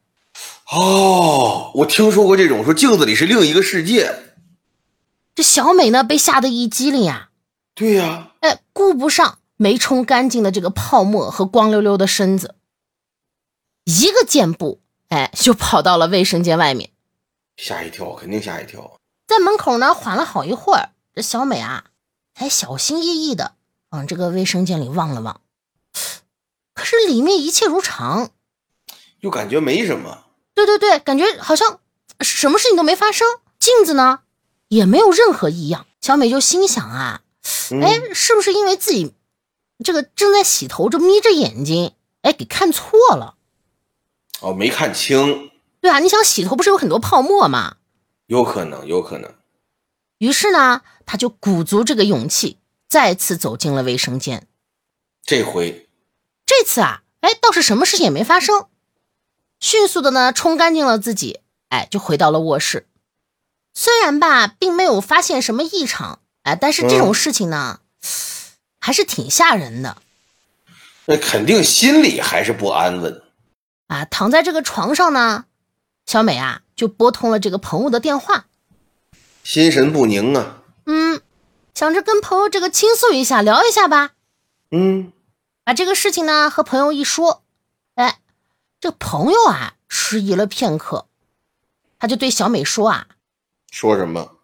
[SPEAKER 2] 哦，我听说过这种，说镜子里是另一个世界。
[SPEAKER 1] 这小美呢，被吓得一激灵呀，
[SPEAKER 2] 对呀、
[SPEAKER 1] 哎，顾不上没冲干净的这个泡沫和光溜溜的身子，一个箭步，哎，就跑到了卫生间外面。
[SPEAKER 2] 吓一跳，肯定吓一跳。
[SPEAKER 1] 在门口呢缓了好一会儿，这小美啊才小心翼翼的往这个卫生间里望了望，可是里面一切如常。
[SPEAKER 2] 又感觉没什么。
[SPEAKER 1] 对对对，感觉好像什么事情都没发生，镜子呢也没有任何异样。小美就心想啊，
[SPEAKER 2] 嗯、
[SPEAKER 1] 哎，是不是因为自己这个正在洗头，这眯着眼睛，哎，给看错了？
[SPEAKER 2] 哦，没看清，
[SPEAKER 1] 对啊，你想洗头不是有很多泡沫吗？
[SPEAKER 2] 有可能，有可能。
[SPEAKER 1] 于是呢，他就鼓足这个勇气，再次走进了卫生间。
[SPEAKER 2] 这回
[SPEAKER 1] 这次啊，哎，倒是什么事情也没发生，迅速的呢冲干净了自己，哎，就回到了卧室。虽然吧，并没有发现什么异常，哎，但是这种事情呢，还是挺吓人的
[SPEAKER 2] 那肯定心里还是不安稳。
[SPEAKER 1] 啊。躺在这个床上呢，小美啊就拨通了这个朋友的电话，
[SPEAKER 2] 心神不宁啊。
[SPEAKER 1] 嗯，想着跟朋友这个倾诉一下，聊一下吧。
[SPEAKER 2] 嗯，
[SPEAKER 1] 把这个事情呢和朋友一说，哎，这朋友啊迟疑了片刻，他就对小美说啊，
[SPEAKER 2] 说什么？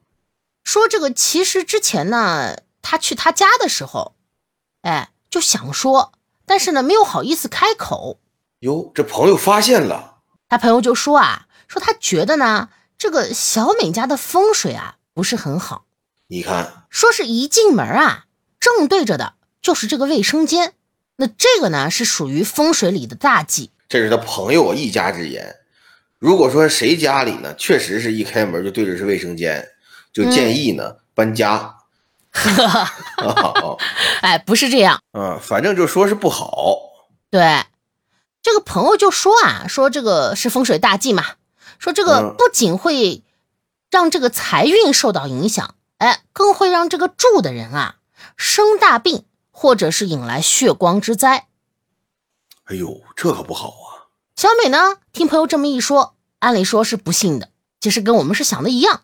[SPEAKER 1] 说这个其实之前呢，他去他家的时候，哎，就想说，但是呢没有好意思开口。
[SPEAKER 2] 哟，这朋友发现了。
[SPEAKER 1] 他朋友就说啊，说他觉得呢，这个小美家的风水啊不是很好，
[SPEAKER 2] 你看，
[SPEAKER 1] 说是一进门啊，正对着的就是这个卫生间，那这个呢是属于风水里的大忌。
[SPEAKER 2] 这是他朋友我一家之言。如果说谁家里呢，确实是一开门就对着是卫生间，就建议呢、搬家。
[SPEAKER 1] 哎，不是这样，
[SPEAKER 2] 嗯，反正就说是不好。
[SPEAKER 1] 对，这个朋友就说啊，说这个是风水大忌嘛，说这个
[SPEAKER 2] 嗯
[SPEAKER 1] 不仅会让这个财运受到影响，哎，更会让这个住的人啊生大病，或者是引来血光之灾。
[SPEAKER 2] 哎呦，这可不好啊！
[SPEAKER 1] 小美呢，听朋友这么一说，按理说是不信的，其实跟我们是想的一样。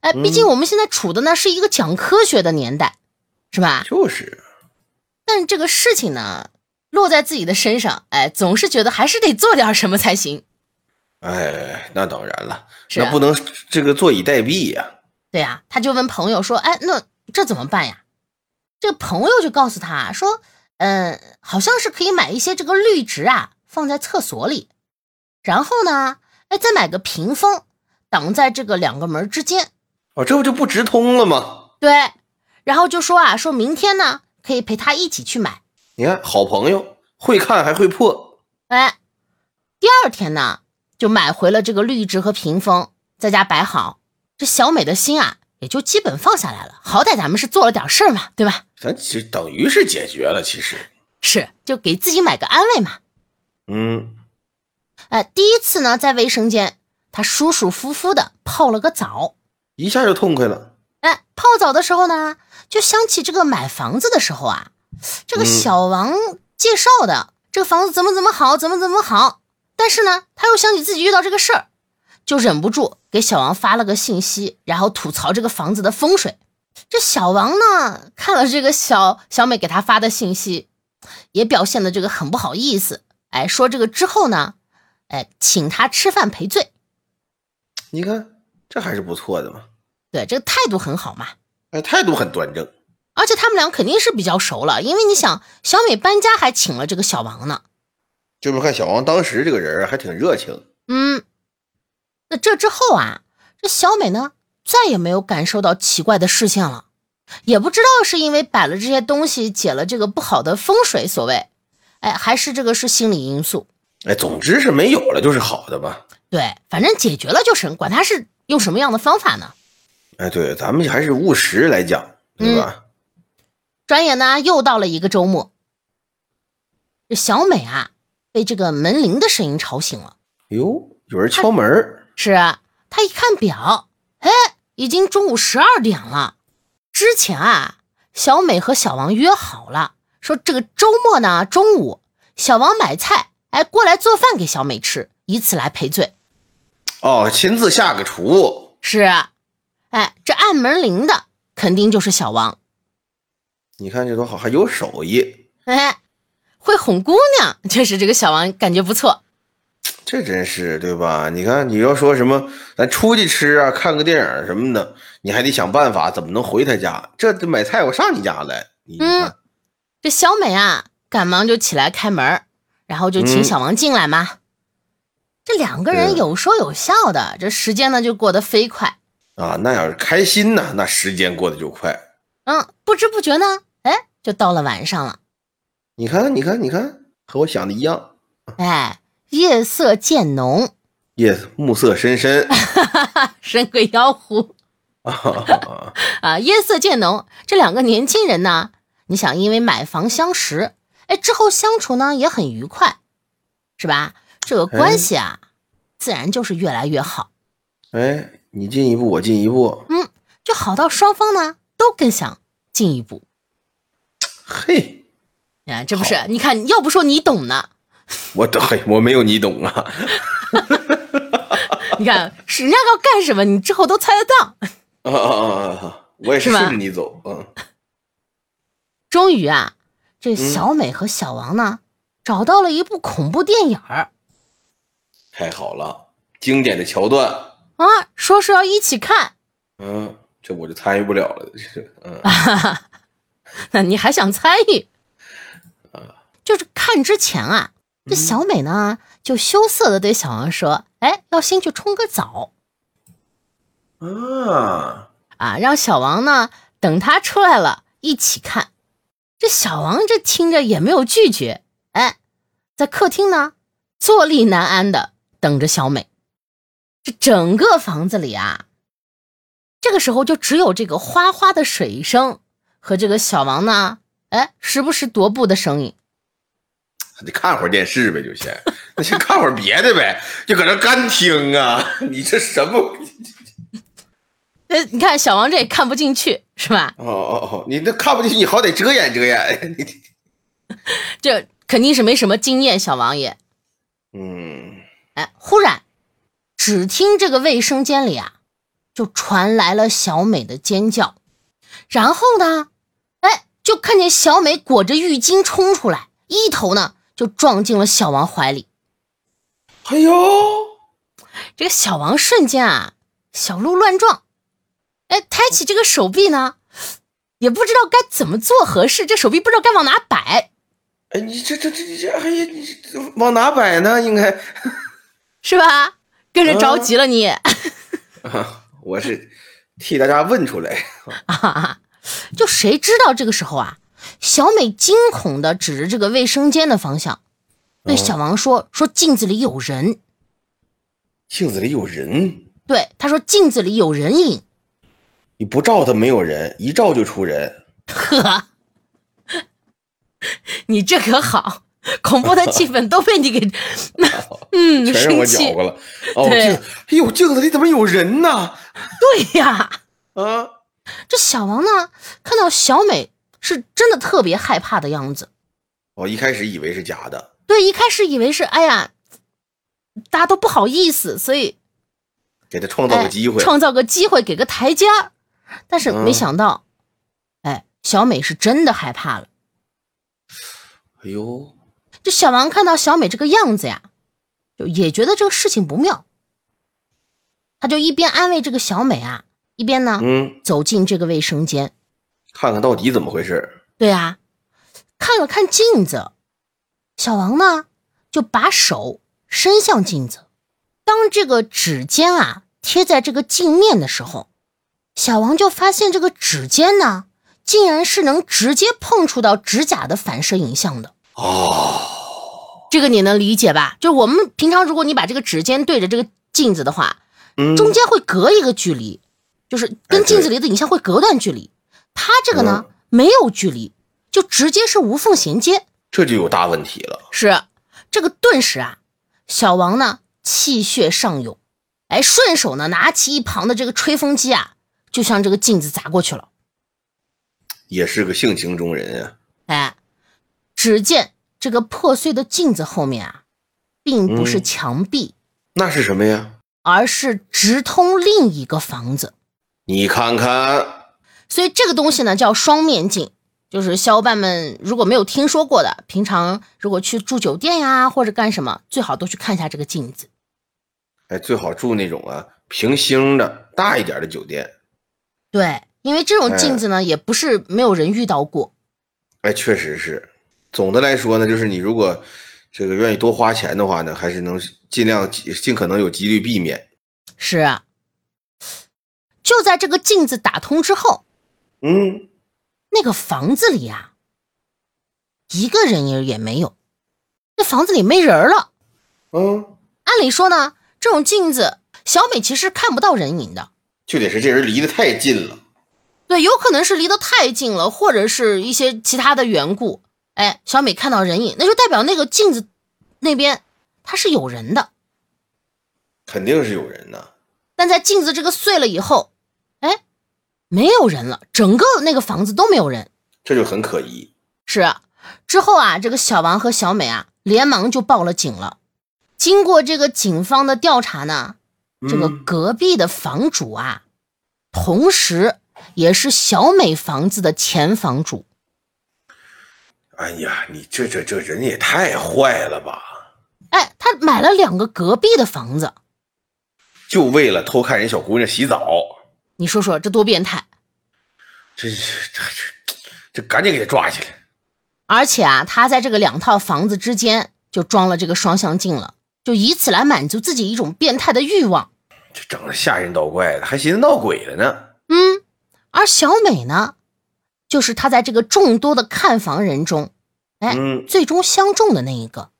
[SPEAKER 1] 哎，毕竟我们现在处的呢是一个讲科学的年代，是吧？
[SPEAKER 2] 就是。
[SPEAKER 1] 但这个事情呢，落在自己的身上，哎，总是觉得还是得做点什么才行。
[SPEAKER 2] 哎，那当然了，那不能这个坐以待毙呀、
[SPEAKER 1] 对呀、他就问朋友说：“哎，那这怎么办呀？”这个朋友就告诉他说：“嗯，好像是可以买一些这个绿植啊，放在厕所里，然后呢，哎，再买个屏风挡在这个两个门之间。
[SPEAKER 2] 哦，这不就不直通了吗？
[SPEAKER 1] 对，然后就说啊，说明天呢可以陪他一起去买。
[SPEAKER 2] 你看，好朋友会看还会破，
[SPEAKER 1] 哎，第二天呢就买回了这个绿植和屏风，在家摆好。这小美的心啊也就基本放下来了，好歹咱们是做了点事儿嘛，对吧？
[SPEAKER 2] 咱其实等于是解决了。其实，
[SPEAKER 1] 是，就给自己买个安慰嘛。
[SPEAKER 2] 嗯，
[SPEAKER 1] 哎，第一次呢，在卫生间，她舒舒服服的泡了个澡。
[SPEAKER 2] 一下就痛快了。
[SPEAKER 1] 哎，泡澡的时候呢，就想起这个买房子的时候啊，这个
[SPEAKER 2] 嗯
[SPEAKER 1] 小王介绍的、这个房子怎么怎么好，怎么怎么好。但是呢，他又想起自己遇到这个事儿，就忍不住给小王发了个信息，然后吐槽这个房子的风水。这小王呢，看了这个小小美给他发的信息，也表现的这个很不好意思。哎，说这个之后呢，哎，请他吃饭赔罪。
[SPEAKER 2] 你看，这还是不错的嘛。
[SPEAKER 1] 对，这个态度很好嘛。
[SPEAKER 2] 哎，态度很端正。
[SPEAKER 1] 而且他们俩肯定是比较熟了，因为你想，小美搬家还请了这个小王呢。
[SPEAKER 2] 就是看小王当时这个人啊还挺热情。
[SPEAKER 1] 嗯，那这之后啊，这小美呢再也没有感受到奇怪的事情了，也不知道是因为摆了这些东西解了这个不好的风水所谓，哎，还是这个是心理因素。
[SPEAKER 2] 哎，总之是没有了就是好的吧。
[SPEAKER 1] 对，反正解决了就是，管他是用什么样的方法呢。
[SPEAKER 2] 哎，对，咱们还是务实来讲，对吧？
[SPEAKER 1] 转眼呢，又到了一个周末，这小美啊被这个门铃的声音吵醒了。
[SPEAKER 2] 哟，有人敲门
[SPEAKER 1] 是啊，他一看表，哎，已经中午十二点了。之前啊，小美和小王约好了，说这个周末呢，中午小王买菜，哎，过来做饭给小美吃，以此来赔罪。
[SPEAKER 2] 哦，亲自下个厨。
[SPEAKER 1] 是啊，哎，这按门铃的肯定就是小王，
[SPEAKER 2] 你看这多好，还有手艺，
[SPEAKER 1] 哎，会哄姑娘，确实这个小王感觉不错。
[SPEAKER 2] 这真是对吧？你看，你要说什么，咱出去吃啊，看个电影什么的，你还得想办法怎么能回他家。这这买菜我上你家来，你
[SPEAKER 1] 嗯，这小美啊，赶忙就起来开门，然后就请
[SPEAKER 2] 嗯
[SPEAKER 1] 小王进来嘛。这两个人有说有笑的，这时间呢就过得飞快。
[SPEAKER 2] 啊，那要是开心呢，那时间过得就快。
[SPEAKER 1] 嗯，不知不觉呢，哎，就到了晚上了。
[SPEAKER 2] 你看，你看，你看，和我想的一样。
[SPEAKER 1] 哎，夜色渐浓，
[SPEAKER 2] 夜暮色深深
[SPEAKER 1] 深鬼妖狐
[SPEAKER 2] 啊，
[SPEAKER 1] 啊，夜色渐浓。这两个年轻人呢，你想，因为买房相识，哎，之后相处呢也很愉快，是吧？这个关系啊，自然就是越来越好。
[SPEAKER 2] 哎，你进一步，我进一步，
[SPEAKER 1] 嗯，就好到双方呢都更想进一步。
[SPEAKER 2] 嘿，
[SPEAKER 1] 啊，这不是？你看，要不说你懂呢，
[SPEAKER 2] 我懂，嘿，我没有你懂啊。
[SPEAKER 1] 你看是人家要干什么，你之后都猜得到。
[SPEAKER 2] 啊啊啊啊！我也是顺着你走，嗯，
[SPEAKER 1] 终于啊，这小美和小王呢、找到了一部恐怖电影儿
[SPEAKER 2] 太好了，经典的桥段，
[SPEAKER 1] 啊，说是要一起看。
[SPEAKER 2] 嗯，这我就参与不了了，这是，嗯，
[SPEAKER 1] 那你还想参与？就是看之前啊，这小美呢就羞涩的对小王说：“哎，要先去冲个澡
[SPEAKER 2] 啊，
[SPEAKER 1] 啊，让小王呢等他出来了一起看。”这小王这听着也没有拒绝，哎，在客厅呢坐立难安的等着小美。这整个房子里啊，这个时候就只有这个哗哗的水声和这个小王呢，哎，时不时踱步的声音。
[SPEAKER 2] 你看会儿电视呗，就先，那先看会儿别的呗，就搁这干听啊，你这什么？
[SPEAKER 1] 那，你看小王这也看不进去，是吧？
[SPEAKER 2] 哦哦哦，你这看不进去，你好歹遮掩遮掩，你，
[SPEAKER 1] 这肯定是没什么经验，小王爷。
[SPEAKER 2] 嗯，
[SPEAKER 1] 哎，忽然，只听这个卫生间里啊，就传来了小美的尖叫，然后呢，哎，就看见小美裹着浴巾冲出来，一头呢就撞进了小王怀里。
[SPEAKER 2] 哎呦，
[SPEAKER 1] 这个小王瞬间啊，小鹿乱撞，哎，抬起这个手臂呢，也不知道该怎么做合适，这手臂不知道该往哪摆。
[SPEAKER 2] 哎，你这这这这，哎呀，你往哪摆呢？应该
[SPEAKER 1] 是吧？跟着着急了你。
[SPEAKER 2] 我是替大家问出来
[SPEAKER 1] 啊，就谁知道这个时候啊，小美惊恐的指着这个卫生间的方向，对小王说：“说镜子里有人，
[SPEAKER 2] 镜子里有人。”
[SPEAKER 1] 对，他说镜子里有人影。
[SPEAKER 2] 你不照他没有人，一照就出人。
[SPEAKER 1] 呵。你这可好，恐怖的气氛都被你给，嗯，
[SPEAKER 2] 全让我搅和了。哦，镜，哎呦，镜子里怎么有人呢？
[SPEAKER 1] 对呀，
[SPEAKER 2] 啊，
[SPEAKER 1] 这小王呢，看到小美是真的特别害怕的样子。
[SPEAKER 2] 我一开始以为是假的。
[SPEAKER 1] 对，一开始以为是，哎呀，大家都不好意思，所以
[SPEAKER 2] 给他创造个机会，
[SPEAKER 1] 创造个机会，给个台阶儿。但是没想到，哎，小美是真的害怕了。
[SPEAKER 2] 哎呦，
[SPEAKER 1] 这小王看到小美这个样子呀，就也觉得这个事情不妙。他就一边安慰这个小美啊，一边呢，
[SPEAKER 2] 嗯，
[SPEAKER 1] 走进这个卫生间，
[SPEAKER 2] 看看到底怎么回事。
[SPEAKER 1] 对啊，看了看镜子，小王呢就把手伸向镜子，当这个指尖啊贴在这个镜面的时候，小王就发现这个指尖呢，竟然是能直接碰触到指甲的反射影像的。
[SPEAKER 2] 哦，
[SPEAKER 1] 这个你能理解吧？就是我们平常，如果你把这个指尖对着这个镜子的话，
[SPEAKER 2] 嗯，
[SPEAKER 1] 中间会隔一个距离，就是跟镜子里的影像会隔段距离。它这个呢，没有距离，就直接是无缝衔接，
[SPEAKER 2] 这就有大问题了。
[SPEAKER 1] 是这个，顿时啊，小王呢气血上涌，哎，顺手呢拿起一旁的这个吹风机啊，就向这个镜子砸过去了。
[SPEAKER 2] 也是个性情中人啊，
[SPEAKER 1] 哎。只见这个破碎的镜子后面啊，并不是墙壁，
[SPEAKER 2] 那是什么呀？
[SPEAKER 1] 而是直通另一个房子。
[SPEAKER 2] 你看看，
[SPEAKER 1] 所以这个东西呢叫双面镜，就是小伙伴们如果没有听说过的，平常如果去住酒店呀或者干什么，最好都去看一下这个镜子。
[SPEAKER 2] 哎，最好住那种啊平星的大一点的酒店。
[SPEAKER 1] 对，因为这种镜子呢也不是没有人遇到过。
[SPEAKER 2] 哎，确实是。总的来说呢，就是你如果这个愿意多花钱的话呢，还是能尽量尽可能有几率避免。
[SPEAKER 1] 是啊，就在这个镜子打通之后，
[SPEAKER 2] 嗯，
[SPEAKER 1] 那个房子里呀，一个人影也没有，那房子里没人了。
[SPEAKER 2] 嗯，
[SPEAKER 1] 按理说呢，这种镜子小美其实看不到人影的，
[SPEAKER 2] 就得是这人离得太近了。
[SPEAKER 1] 对，有可能是离得太近了，或者是一些其他的缘故。哎，小美看到人影，那就代表那个镜子那边它是有人的，
[SPEAKER 2] 肯定是有人的。
[SPEAKER 1] 但在镜子这个碎了以后，哎，没有人了，整个那个房子都没有人，
[SPEAKER 2] 这就很可疑。
[SPEAKER 1] 是啊，之后啊，这个小王和小美啊，连忙就报了警了。经过这个警方的调查呢，这个隔壁的房主啊，同时也是小美房子的前房主。
[SPEAKER 2] 哎呀，你这这这人也太坏了吧！
[SPEAKER 1] 哎，他买了两个隔壁的房子，
[SPEAKER 2] 就为了偷看人小姑娘洗澡。
[SPEAKER 1] 你说说这多变态！
[SPEAKER 2] 这这这这赶紧给他抓起来！
[SPEAKER 1] 而且啊，他在这个两套房子之间就装了这个双向镜了，就以此来满足自己一种变态的欲望。
[SPEAKER 2] 这整的吓人捣怪的，还寻思闹鬼了呢。
[SPEAKER 1] 嗯，而小美呢？就是他在这个众多的看房人中，哎，最终相中的那一个。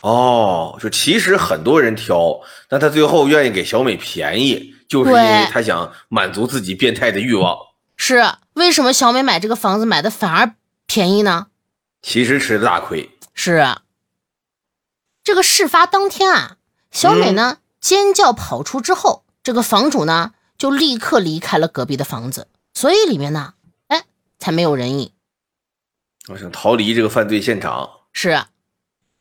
[SPEAKER 2] 哦，就其实很多人挑，但他最后愿意给小美便宜，就是因为他想满足自己变态的欲望。
[SPEAKER 1] 是为什么小美买这个房子买的反而便宜呢？
[SPEAKER 2] 其实吃的大亏。
[SPEAKER 1] 是这个事发当天啊，小美呢尖叫跑出之后，这个房主呢就立刻离开了隔壁的房子，所以里面呢。哎才没有人影，
[SPEAKER 2] 我想逃离这个犯罪现场。
[SPEAKER 1] 是，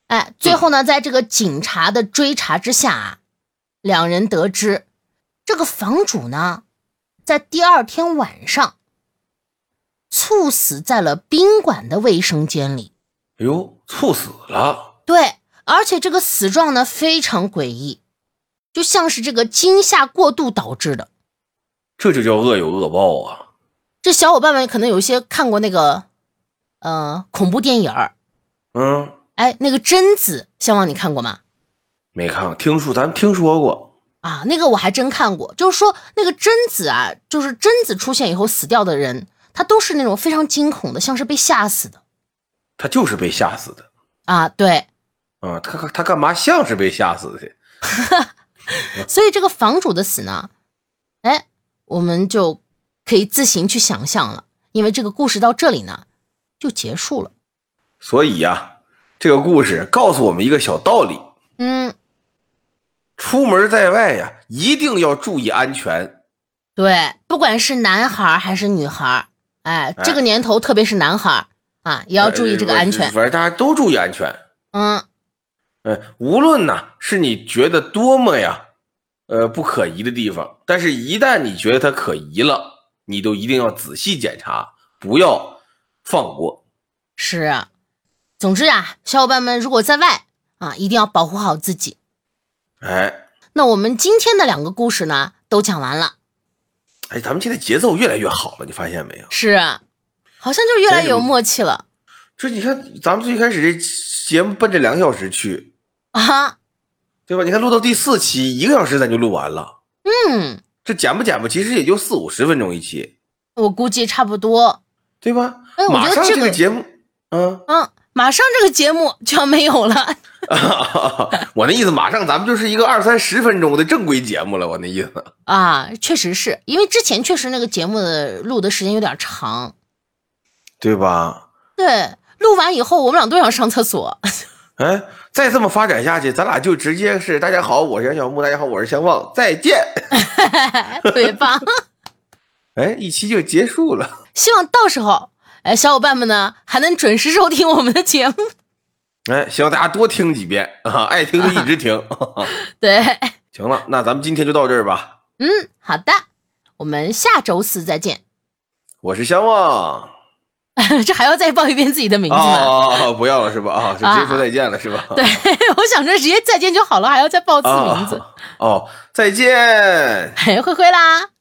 [SPEAKER 1] 哎，最后呢，在这个警察的追查之下啊，两人得知这个房主呢，在第二天晚上猝死在了宾馆的卫生间里。
[SPEAKER 2] 哎呦，猝死了！
[SPEAKER 1] 对，而且这个死状呢非常诡异，就像是这个惊吓过度导致的。
[SPEAKER 2] 这就叫恶有恶报啊！
[SPEAKER 1] 这小伙伴们可能有一些看过那个，呃，恐怖电影儿。
[SPEAKER 2] 嗯，
[SPEAKER 1] 哎，那个贞子，相望你看过吗？
[SPEAKER 2] 没看过，听说咱听说过
[SPEAKER 1] 啊，那个我还真看过。就是说那个贞子啊，就是贞子出现以后死掉的人，他都是那种非常惊恐的，像是被吓死的。
[SPEAKER 2] 他就是被吓死的
[SPEAKER 1] 啊，对。
[SPEAKER 2] 啊，他他干嘛像是被吓死的？
[SPEAKER 1] 所以这个房主的死呢，哎。我们就可以自行去想象了，因为这个故事到这里呢就结束了。
[SPEAKER 2] 所以呀，这个故事告诉我们一个小道理：
[SPEAKER 1] 嗯，
[SPEAKER 2] 出门在外呀，一定要注意安全。
[SPEAKER 1] 对，不管是男孩还是女孩，哎，这个年头特别是男孩啊，也要注意这个安全。
[SPEAKER 2] 反正大家都注意安全。
[SPEAKER 1] 嗯，
[SPEAKER 2] 嗯，无论呢是你觉得多么呀。呃，不可疑的地方，但是，一旦你觉得它可疑了，你都一定要仔细检查，不要放过。
[SPEAKER 1] 是啊，总之啊，小伙伴们如果在外啊，一定要保护好自己。
[SPEAKER 2] 哎，
[SPEAKER 1] 那我们今天的两个故事呢，都讲完了。
[SPEAKER 2] 哎，咱们现在节奏越来越好了，你发现没有？
[SPEAKER 1] 是啊，好像就越来越有默契了。
[SPEAKER 2] 这你看，咱们最开始这节目奔着两个小时去
[SPEAKER 1] 啊。
[SPEAKER 2] 对吧？你看录到第四期，一个小时咱就录完了。
[SPEAKER 1] 嗯，
[SPEAKER 2] 这剪不剪吧，其实也就四五十分钟一期。
[SPEAKER 1] 我估计差不多，
[SPEAKER 2] 对吧？
[SPEAKER 1] 哎，我觉得
[SPEAKER 2] 这个节目，
[SPEAKER 1] 嗯嗯，马上这个节目就要没有了。
[SPEAKER 2] 我那意思，马上咱们就是一个二三十分钟的正规节目了。我那意思
[SPEAKER 1] 啊，确实是因为之前确实那个节目的录的时间有点长，
[SPEAKER 2] 对吧？
[SPEAKER 1] 对，录完以后我们俩都想上厕所。
[SPEAKER 2] 哎，再这么发展下去，咱俩就直接是大家好，我是杨小木，大家好，我是相望，再见，
[SPEAKER 1] 对吧？
[SPEAKER 2] 哎，一期就结束了。
[SPEAKER 1] 希望到时候，哎，小伙伴们呢还能准时收听我们的节目。
[SPEAKER 2] 哎，希望大家多听几遍啊，爱听就一直听。
[SPEAKER 1] 对，
[SPEAKER 2] 行了，那咱们今天就到这儿吧。
[SPEAKER 1] 嗯，好的，我们下周四再见。
[SPEAKER 2] 我是相望。
[SPEAKER 1] 这还要再报一遍自己的名字吗？
[SPEAKER 2] 哦，不要了是吧？啊，就直接说再见了是吧？
[SPEAKER 1] 对，我想着直接再见就好了，还要再报次名字。
[SPEAKER 2] 哦，再见。
[SPEAKER 1] 嘿，灰灰啦。